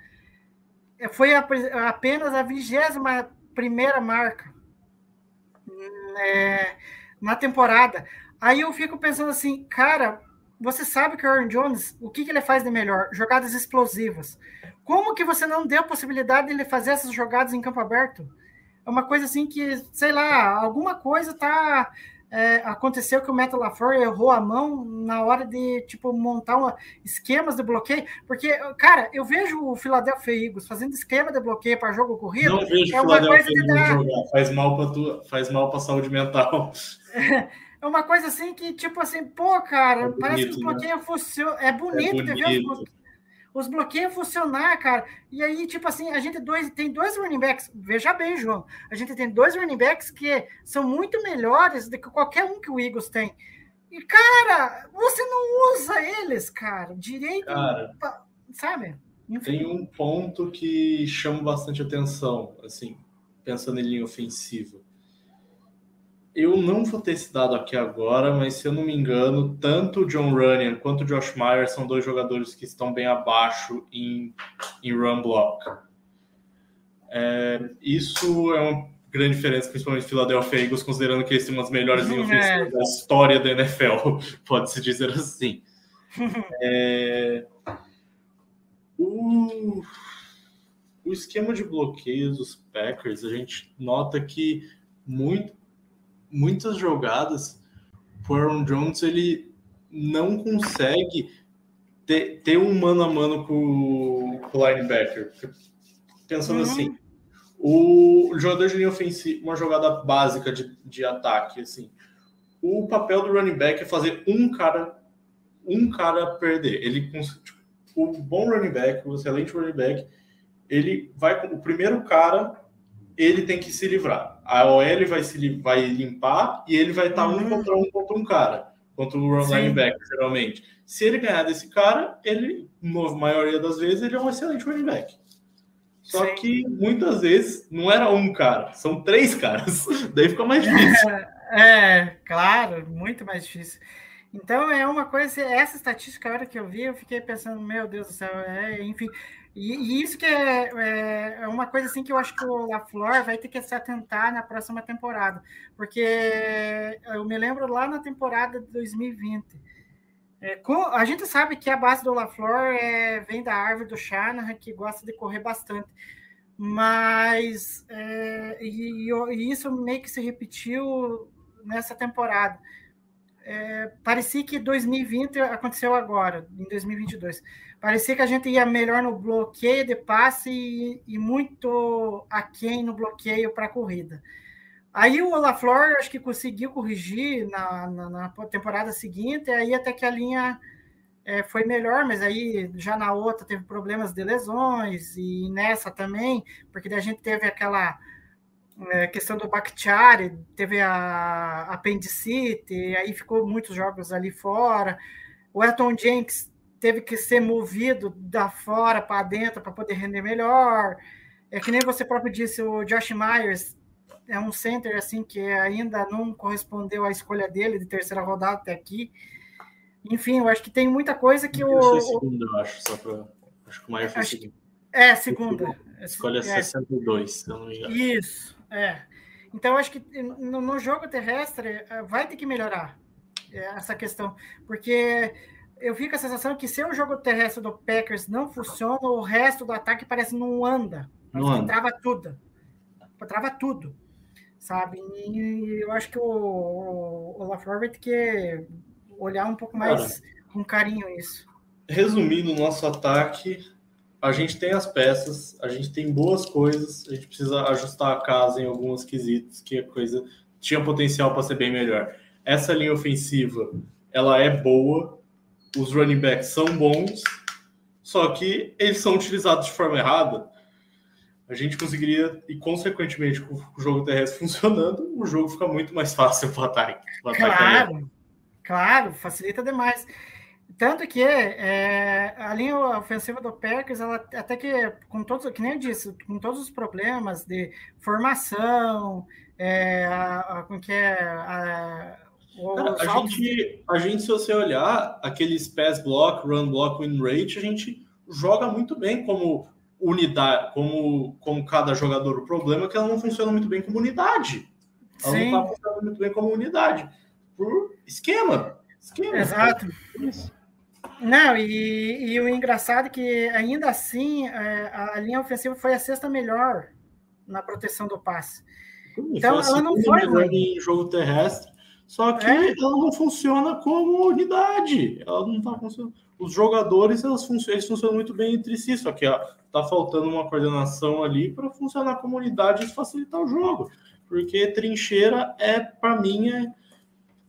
É, foi apenas a vigésima primeira marca é, na temporada. Aí eu fico pensando assim, cara, você sabe que o Aaron Jones, o que, que ele faz de melhor? Jogadas explosivas. Como que você não deu a possibilidade de ele fazer essas jogadas em campo aberto? É uma coisa assim que, sei lá, alguma coisa tá é, aconteceu que o Metal LaFleur errou a mão na hora de tipo montar uma, esquemas de bloqueio, porque cara, eu vejo o Philadelphia Eagles fazendo esquema de bloqueio para jogo corrido. Não vejo é uma coisa de dar... jogar, faz mal para tu, faz mal para saúde mental. É uma coisa assim que tipo assim, pô, cara, é bonito, parece que os bloqueios né? funcionam, é bonito, é bonito. Os bloqueios funcionar, cara. E aí, tipo assim, a gente dois, tem dois running backs. Veja bem, João. A gente tem dois running backs que são muito melhores do que qualquer um que o Eagles tem. E, cara, você não usa eles, cara, direito. Cara, sabe? Enfim. Tem um ponto que chama bastante atenção, assim, pensando em linha ofensiva eu não vou ter esse dado aqui agora, mas se eu não me engano, tanto o John Runyan quanto o Josh Myers são dois jogadores que estão bem abaixo em, em run block. É, isso é uma grande diferença, principalmente Philadelphia Eagles, considerando que eles têm umas melhores linhas é. da história da NFL, pode-se dizer assim. é, o, o esquema de bloqueios dos Packers, a gente nota que muito muitas jogadas, o Aaron Jones ele não consegue ter, ter um mano a mano com, com o linebacker. Pensando uhum. assim, o jogador de linha ofensiva, uma jogada básica de, de ataque, assim, o papel do running back é fazer um cara um cara perder. Ele tipo, o bom running back, o excelente running back, ele vai com o primeiro cara ele tem que se livrar. A OL vai se vai limpar e ele vai estar uhum. um contra um contra um cara, contra o run linebacker, geralmente. Se ele ganhar desse cara, ele, na maioria das vezes, ele é um excelente running back. Só Sim. que muitas vezes não era um cara, são três caras. Daí fica mais difícil. É, claro, muito mais difícil. Então é uma coisa, essa estatística, a hora que eu vi, eu fiquei pensando, meu Deus do céu, é, enfim, e, e, isso que é, é, é, uma coisa assim que eu acho que o LaFleur vai ter que se atentar na próxima temporada, porque eu me lembro lá na temporada de 2020. É, com, a gente sabe que a base do LaFleur é, vem da árvore do Shanahan, que gosta de correr bastante. mas é, e, e, isso meio que se repetiu nessa temporada. É, parecia que 2020 aconteceu agora, em 2022. Parecia que a gente ia melhor no bloqueio de passe e, e muito aquém no bloqueio para a corrida. Aí o Olaflor acho que conseguiu corrigir na, na, na, temporada seguinte, aí até que a linha é, foi melhor, mas aí já na outra teve problemas de lesões, e nessa também, porque a gente teve aquela é, questão do Bakhtiari, teve a apendicite, aí ficou muitos jogos ali fora. O Elton Jenks teve que ser movido da fora para dentro para poder render melhor. É que nem você próprio disse, o Josh Myers é um center assim que ainda não correspondeu à escolha dele de terceira rodada até aqui. Enfim, eu acho que tem muita coisa que o. Foi segunda, eu acho, só. Acho que o Myers foi acho... segunda. É, segunda. Escolha é. 62, se eu não me engano. Isso, é. Então, acho que no, no jogo terrestre eh, vai ter que melhorar eh, essa questão, porque eu fico com a sensação que se o jogo terrestre do Packers não funciona, o resto do ataque parece não anda. Não anda. Trava tudo. Trava tudo sabe? E eu acho que o, o, o LaFleur vai ter que olhar um pouco mais Cara, com carinho isso. Resumindo o nosso ataque, a gente tem as peças, a gente tem boas coisas, a gente precisa ajustar a casa em alguns quesitos que a coisa tinha potencial para ser bem melhor. Essa linha ofensiva, ela é boa, os running backs são bons, só que eles são utilizados de forma errada a gente conseguiria, e consequentemente, com o jogo terrestre funcionando, o jogo fica muito mais fácil para o ataque. Claro, claro, facilita demais. Tanto que é, a linha ofensiva do Packers, ela até que, com todos, que nem eu disse, com todos os problemas de formação, é, a, a, com que é, a, Cara, a, gente, a gente, se você olhar aqueles pass block, run block, win rate, a gente joga muito bem como unidade, como, como cada jogador. O problema é que ela não funciona muito bem como unidade. Ela Sim. não está funcionando muito bem como unidade. Por esquema. esquema. Exato. Não, e, e, o engraçado é que ainda assim é, a linha ofensiva foi a sexta melhor na proteção do passe. Então ela não foi ruim. em jogo terrestre, só que é. ela não funciona como unidade. Ela não está funcionando. Os jogadores elas funcionam, eles funcionam muito bem entre si, só que ó, tá faltando uma coordenação ali para funcionar a comunidade e facilitar o jogo. Porque trincheira é, para mim, é,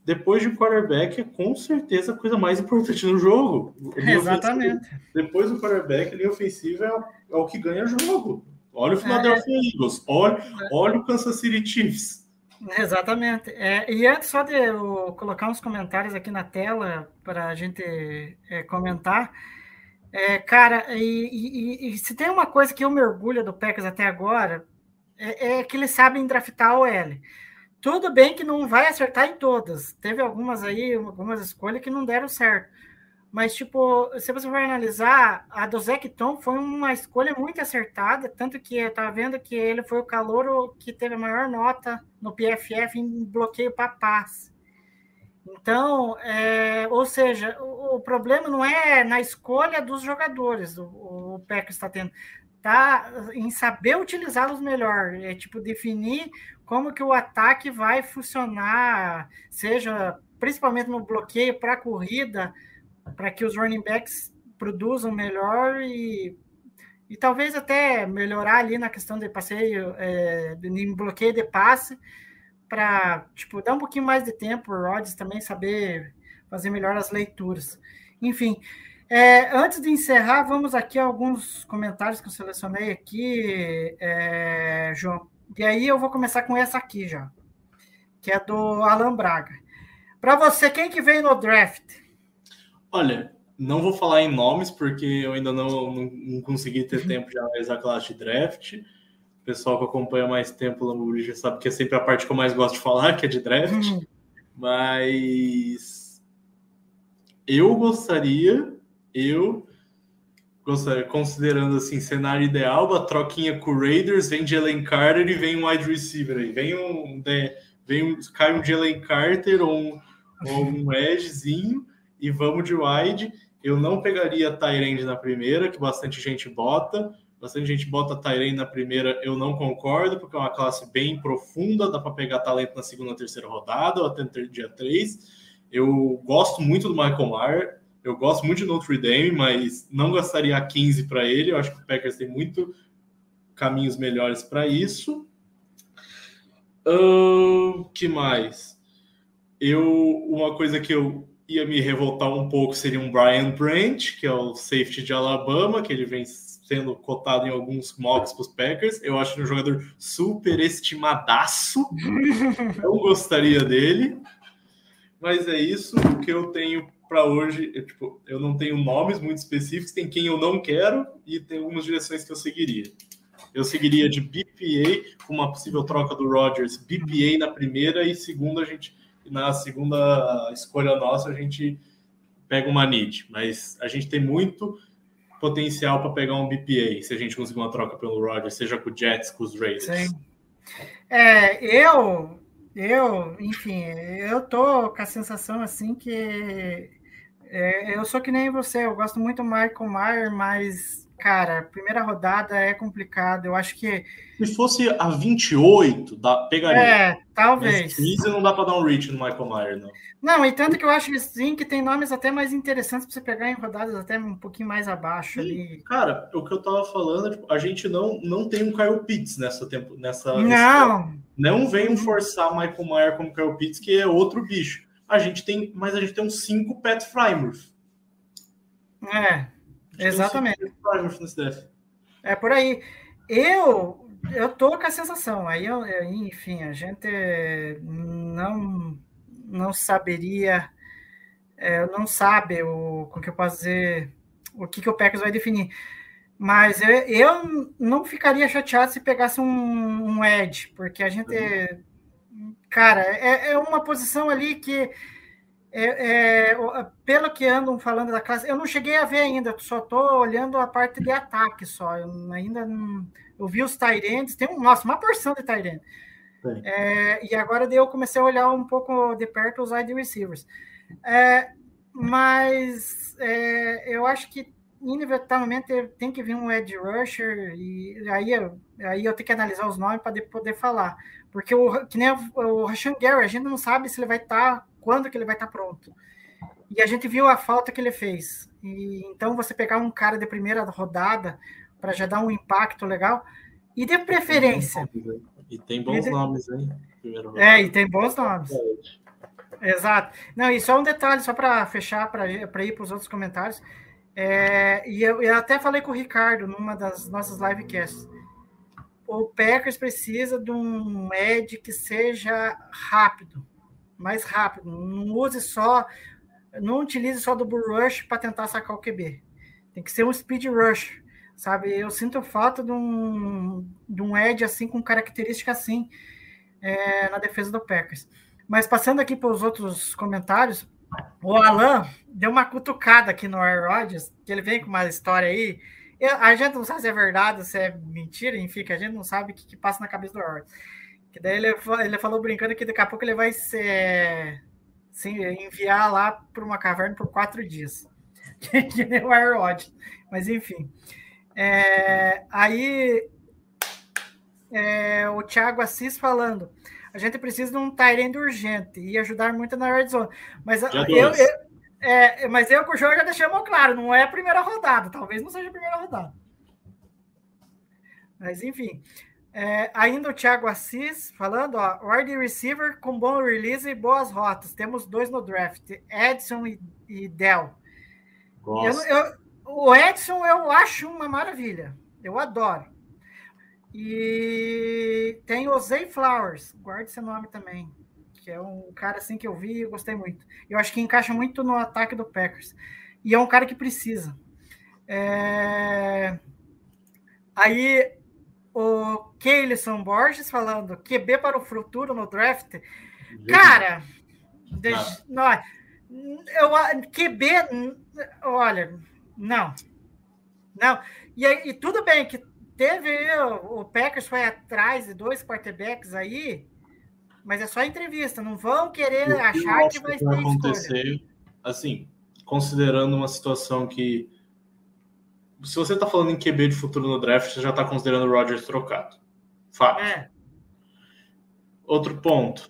depois de quarterback, é com certeza a coisa mais importante no jogo. Exatamente. Depois do quarterback, a linha ofensiva é, é, o que ganha jogo. Olha o Philadelphia é. Eagles, olha, olha o Kansas City Chiefs. Exatamente. É, e antes só de eu colocar uns comentários aqui na tela para a gente é, comentar, é, cara, e, e, e, se tem uma coisa que eu me orgulho do Packers até agora, é, é, que eles sabem draftar o L. Tudo bem que não vai acertar em todas. Teve algumas aí, algumas escolhas que não deram certo. Mas, tipo, se você for analisar, a do Zecton foi uma escolha muito acertada, tanto que eu tava vendo que ele foi o calor que teve a maior nota no PFF em bloqueio para passe. Então, é, ou seja, o, o, problema não é na escolha dos jogadores, o, o PEC está tendo, tá em saber utilizá-los melhor, é tipo definir como que o ataque vai funcionar, seja principalmente no bloqueio para a corrida, para que os running backs produzam melhor e, e talvez até melhorar ali na questão de passeio, é, de bloqueio de passe, para tipo, dar um pouquinho mais de tempo, o Rodgers também saber fazer melhor as leituras. Enfim, é, antes de encerrar, vamos aqui a alguns comentários que eu selecionei aqui, é, João. E aí eu vou começar com essa aqui já, que é do Alan Braga. Para você, quem que veio no draft? Olha, não vou falar em nomes, porque eu ainda não, não, não consegui ter uhum. tempo de analisar a classe de draft pessoal que acompanha mais tempo o Lamborghini já sabe que é sempre a parte que eu mais gosto de falar, que é de draft. Uhum. Mas eu gostaria, eu considerando assim, cenário ideal, a troquinha com o Raiders, vem Jalen Carter e vem um wide receiver aí. Vem um, vem um cai um Jalen Carter ou um, ou um edgezinho e vamos de wide. Eu não pegaria Tyrande na primeira, que bastante gente bota Bastante gente bota Tyrene na primeira, eu não concordo, porque é uma classe bem profunda, dá para pegar talento na segunda, terceira rodada, ou até no dia 3. Eu gosto muito do Michael Mayer, eu gosto muito de Notre Dame, mas não gastaria 15 para ele. Eu acho que o Packers tem muito caminhos melhores para isso. O uh, que mais? Eu uma coisa que eu ia me revoltar um pouco seria um Brian Branch, que é o safety de Alabama, que ele vem sendo cotado em alguns mocks para os Packers. Eu acho um jogador super estimadaço. não gostaria dele. Mas é isso o que eu tenho para hoje. Eu, tipo, eu não tenho nomes muito específicos, tem quem eu não quero e tem algumas direções que eu seguiria. Eu seguiria de BPA com uma possível troca do Rodgers, BPA na primeira e segunda a gente na segunda escolha nossa a gente pega uma need, mas a gente tem muito potencial para pegar um BPA se a gente conseguir uma troca pelo Rodgers, seja com o Jets, com os Raiders. Sim. É, eu eu, enfim, eu tô com a sensação assim que é, eu sou que nem você, eu gosto muito do Michael Mayer, mas, cara, primeira rodada é complicado. Eu acho que. Se fosse a 28, dá, pegaria. É, talvez. Mas não dá para dar um reach no Michael Mayer, não. Não, e tanto que eu acho sim que tem nomes até mais interessantes para você pegar em rodadas até um pouquinho mais abaixo ali. Cara, o que eu tava falando, tipo, a gente não, não tem um Kyle Pitts nessa tempo, nessa. Não. Não venham uhum. forçar Michael Mayer como Kyle Pitts, que é outro bicho. A gente tem, mas a gente tem uns cinco Pat Frymouth. É, exatamente. É por aí. Eu eu tô com a sensação. Aí, eu, enfim, a gente não não saberia, é, não sabe o, o que eu posso dizer, o que, que o Packers vai definir. Mas eu, eu não ficaria chateado se pegasse um, um Edge, porque a gente, cara, é, é uma posição ali que, é, é, pelo que andam falando da classe, eu não cheguei a ver ainda, só estou olhando a parte de ataque só. Eu ainda não, eu vi os Tyrands, tem um, nossa, uma porção de Tyrant. É, e agora eu comecei a olhar um pouco de perto os wide receivers. É, mas é, eu acho que inevitavelmente tem que vir um edge rusher e aí eu, aí eu tenho que analisar os nomes para poder falar. Porque o, que nem o, Rashan Gary, a gente não sabe se ele vai estar, tá, quando que ele vai estar tá pronto. E a gente viu a falta que ele fez. E, então você pegar um cara de primeira rodada para já dar um impacto legal, e de preferência. E tem bons e de... nomes, hein? É, e tem bons nomes. É. Exato. Não, e só um detalhe, só para fechar, para ir para os outros comentários. É, e eu, eu, até falei com o Ricardo numa das nossas livecasts. O Packers precisa de um Ed que seja rápido, mais rápido. Não use só, não utilize só do Bull Rush para tentar sacar o QB. Tem que ser um Speed Rush sabe? Eu sinto falta de um, de um Ed assim, com característica assim, é, na defesa do Packers. Mas passando aqui para os outros comentários, o Alan deu uma cutucada aqui no Air Rodgers, que ele vem com uma história aí. A gente não sabe se é verdade, se é mentira, enfim, que a gente não sabe o que, que passa na cabeça do Rodgers. Que daí ele, ele falou brincando que daqui a pouco ele vai ser, se enviar lá para uma caverna por quatro dias. que nem o. Mas enfim. É, aí é, o Thiago Assis falando. A gente precisa de um Tyrande urgente e ajudar muito na red zone. Mas eu, eu, é, mas eu com o jogo já deixamos claro, não é a primeira rodada, talvez não seja a primeira rodada. Mas enfim. É, ainda o Thiago Assis falando, ó, wide receiver com bom release e boas rotas. Temos dois no draft, Edson e, e Dell. O Edson eu acho uma maravilha. Eu adoro. E tem o Zay Flowers, guarde esse nome também, é um cara assim que eu vi e gostei muito. Eu acho que encaixa muito no ataque do Packers. E é um cara que precisa. É... Aí o Keilson Borges falando QB para o futuro no draft. Cara, deixa, não, eu, QB, olha, não. Não. E, e tudo bem que teve o, o Packers foi atrás de dois quarterbacks aí, mas é só entrevista, não vão querer que achar que vai, vai acontecer. Assim, considerando uma situação que se você está falando em QB de futuro no draft, você já está considerando o Rodgers trocado. Fato. É. Outro ponto.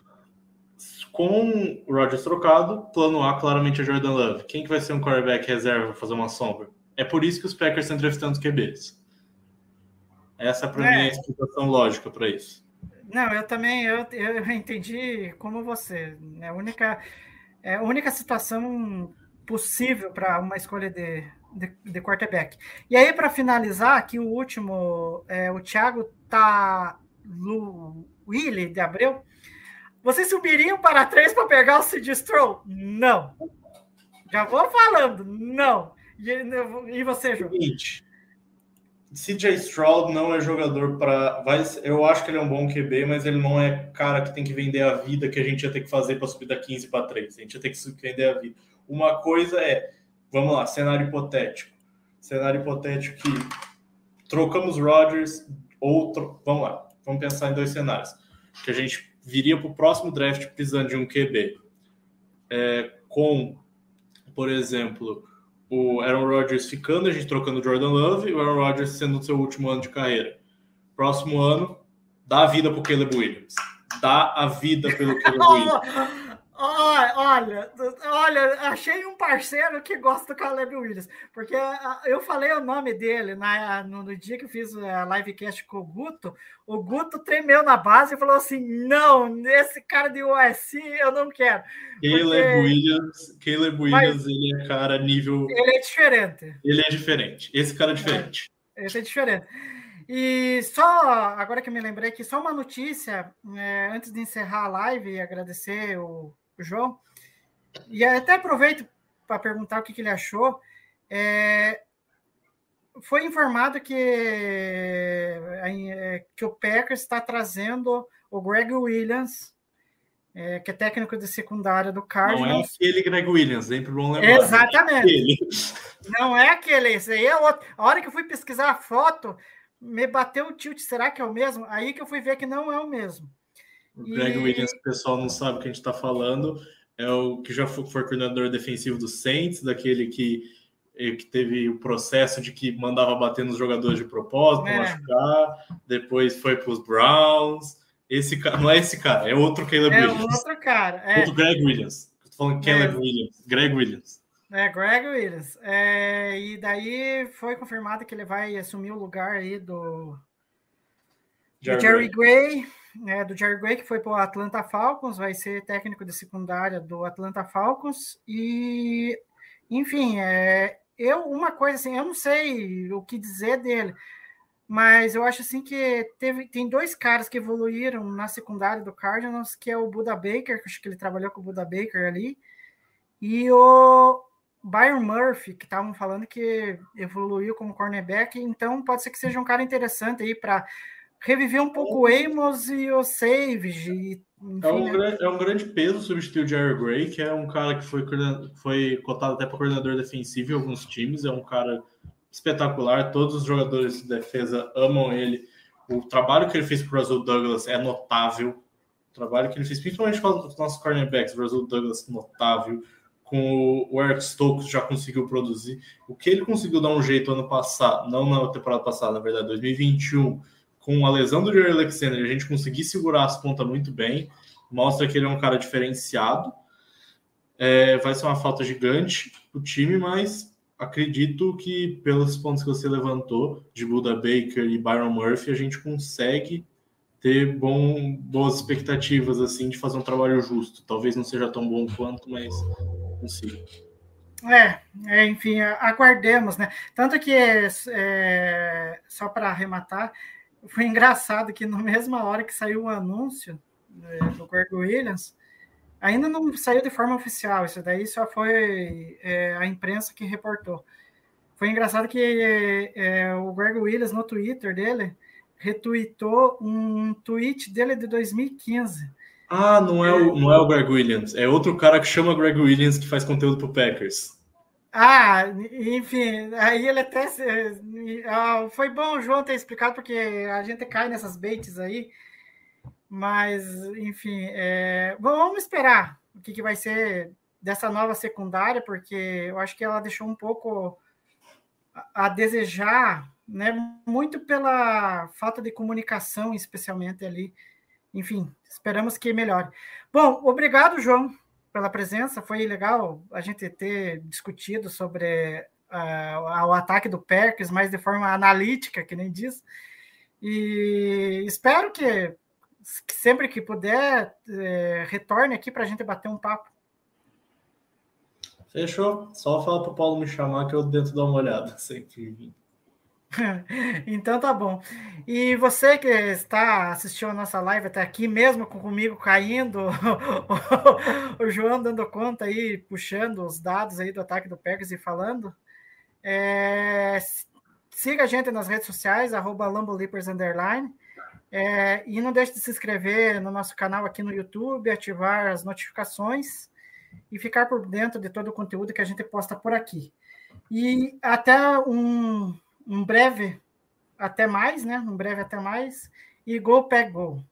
Com o Rodgers trocado, plano A claramente é Jordan Love. Quem que vai ser um quarterback reserva para fazer uma sombra? É por isso que os Packers estão entrevistando os QBs. Essa para É. mim é a explicação lógica para isso. Não, eu também eu, eu entendi como você. É a única, é a única situação possível para uma escolha de, de, de quarterback. E aí, para finalizar, aqui o último, é, o Thiago tá no Willy de Abreu. Vocês subiriam para três para pegar o Sid Stroll? Não. Já vou falando, não. E, e você, João? CJ Stroud não é jogador para. Eu acho que ele é um bom QB, mas ele não é cara que tem que vender a vida que a gente ia ter que fazer para subir da 15 para 3. A gente ia ter que vender a vida. Uma coisa é, vamos lá, cenário hipotético. Cenário hipotético que trocamos Rodgers, outro. Vamos lá, vamos pensar em dois cenários. Que a gente viria para o próximo draft precisando de um QB. É, com, por exemplo, o Aaron Rodgers ficando, a gente trocando o Jordan Love e o Aaron Rodgers sendo o seu último ano de carreira. Próximo ano, dá a vida pro Caleb Williams. Dá a vida pelo Caleb Williams. Olha, olha, achei um parceiro que gosta do Caleb Williams, porque ah, eu falei o nome dele na, no, no, dia que eu fiz a livecast com o Guto, o Guto tremeu na base e falou assim: não, esse cara de USC eu não quero. Caleb porque... Williams, Caleb Williams, Mas, ele é cara nível. Ele é diferente. Ele é diferente. Esse cara é diferente. É, esse é diferente. E só, agora que eu me lembrei que só uma notícia, é, antes de encerrar a live e agradecer o João, e até aproveito para perguntar o que, que ele achou. É, foi informado que, é, que o Packers está trazendo o Greg Williams, é, que é técnico de secundária do Cardinals. Não é aquele Greg Williams, sempre bom lembrar. Exatamente. Não é aquele, esse aí é outro. A hora que eu fui pesquisar a foto, me bateu o tilt, será que é o mesmo? Aí que eu fui ver que não é o mesmo. O Greg e... Williams, o pessoal não sabe o que a gente está falando, é o que já foi, foi coordenador defensivo do Saints, daquele que, que teve o processo de que mandava bater nos jogadores de propósito, é. machucar, depois foi para os Browns. Esse cara, não é esse cara, é outro Caleb é Williams. É outro cara. É. Outro Greg Williams. Estou falando Caleb é. Williams. Greg Williams. É, Greg Williams. É, e daí foi confirmado que ele vai assumir o lugar aí do Jerry, do Jerry Gray, né, do Jerry Gray, que foi para o Atlanta Falcons, vai ser técnico de secundária do Atlanta Falcons. E, enfim, é, eu uma coisa assim, eu não sei o que dizer dele, mas eu acho assim que teve, tem dois caras que evoluíram na secundária do Cardinals, que é o Buda Baker, que acho que ele trabalhou com o Buda Baker ali, e o Byron Murphy, que estavam falando que evoluiu como cornerback, então pode ser que seja um cara interessante aí para reviver um pouco o Amos e o Savage. E, enfim, é, um né? grande, é um grande peso substituir o Jerry Gray, que é um cara que foi, foi cotado até para coordenador defensivo em alguns times, é um cara espetacular, todos os jogadores de defesa amam ele. O trabalho que ele fez para o Russell Douglas é notável. O trabalho que ele fez, principalmente com os nossos cornerbacks, o Russell Douglas notável com o Eric Stokes já conseguiu produzir. O que ele conseguiu dar um jeito ano passado, não na temporada passada, na verdade, 2021, com a lesão do Jerry Alexander, a gente conseguir segurar as pontas muito bem, mostra que ele é um cara diferenciado. É, vai ser uma falta gigante o time, mas acredito que pelos pontos que você levantou de Buda Baker e Byron Murphy, a gente consegue ter bom, boas expectativas assim de fazer um trabalho justo. Talvez não seja tão bom quanto, mas consigo. É, é, enfim, aguardemos, né? Tanto que, é, só para arrematar, foi engraçado que na mesma hora que saiu o anúncio é, do Greg Williams, ainda não saiu de forma oficial, isso daí só foi é, a imprensa que reportou. Foi engraçado que é, o Greg Williams, no Twitter dele, retweetou um tweet dele de 2015. Ah, não é, o, não é o Greg Williams, é outro cara que chama Greg Williams que faz conteúdo pro Packers. Ah, enfim, aí ele até. Ah, foi bom o João ter explicado, porque a gente cai nessas baits aí. Mas, enfim, é, vamos esperar o que, que vai ser dessa nova secundária, porque eu acho que ela deixou um pouco a desejar, né, muito pela falta de comunicação, especialmente ali. Enfim, esperamos que melhore. Bom, obrigado, João, pela presença. Foi legal a gente ter discutido sobre uh, o ataque do Perkins, mas de forma analítica, que nem diz. E espero que, sempre que puder, é, retorne aqui para a gente bater um papo. Fechou. Só falar para o Paulo me chamar que eu dentro dar uma olhada, sempre. então tá bom. E você que está assistindo a nossa live até aqui, mesmo comigo caindo, o João dando conta aí, puxando os dados aí do ataque do Pegasus e falando, é, siga a gente nas redes sociais, arroba. É, e não deixe de se inscrever no nosso canal aqui no YouTube, ativar as notificações e ficar por dentro de todo o conteúdo que a gente posta por aqui. E até um, um breve, até mais, né? Um breve até mais. E Go Pack Go.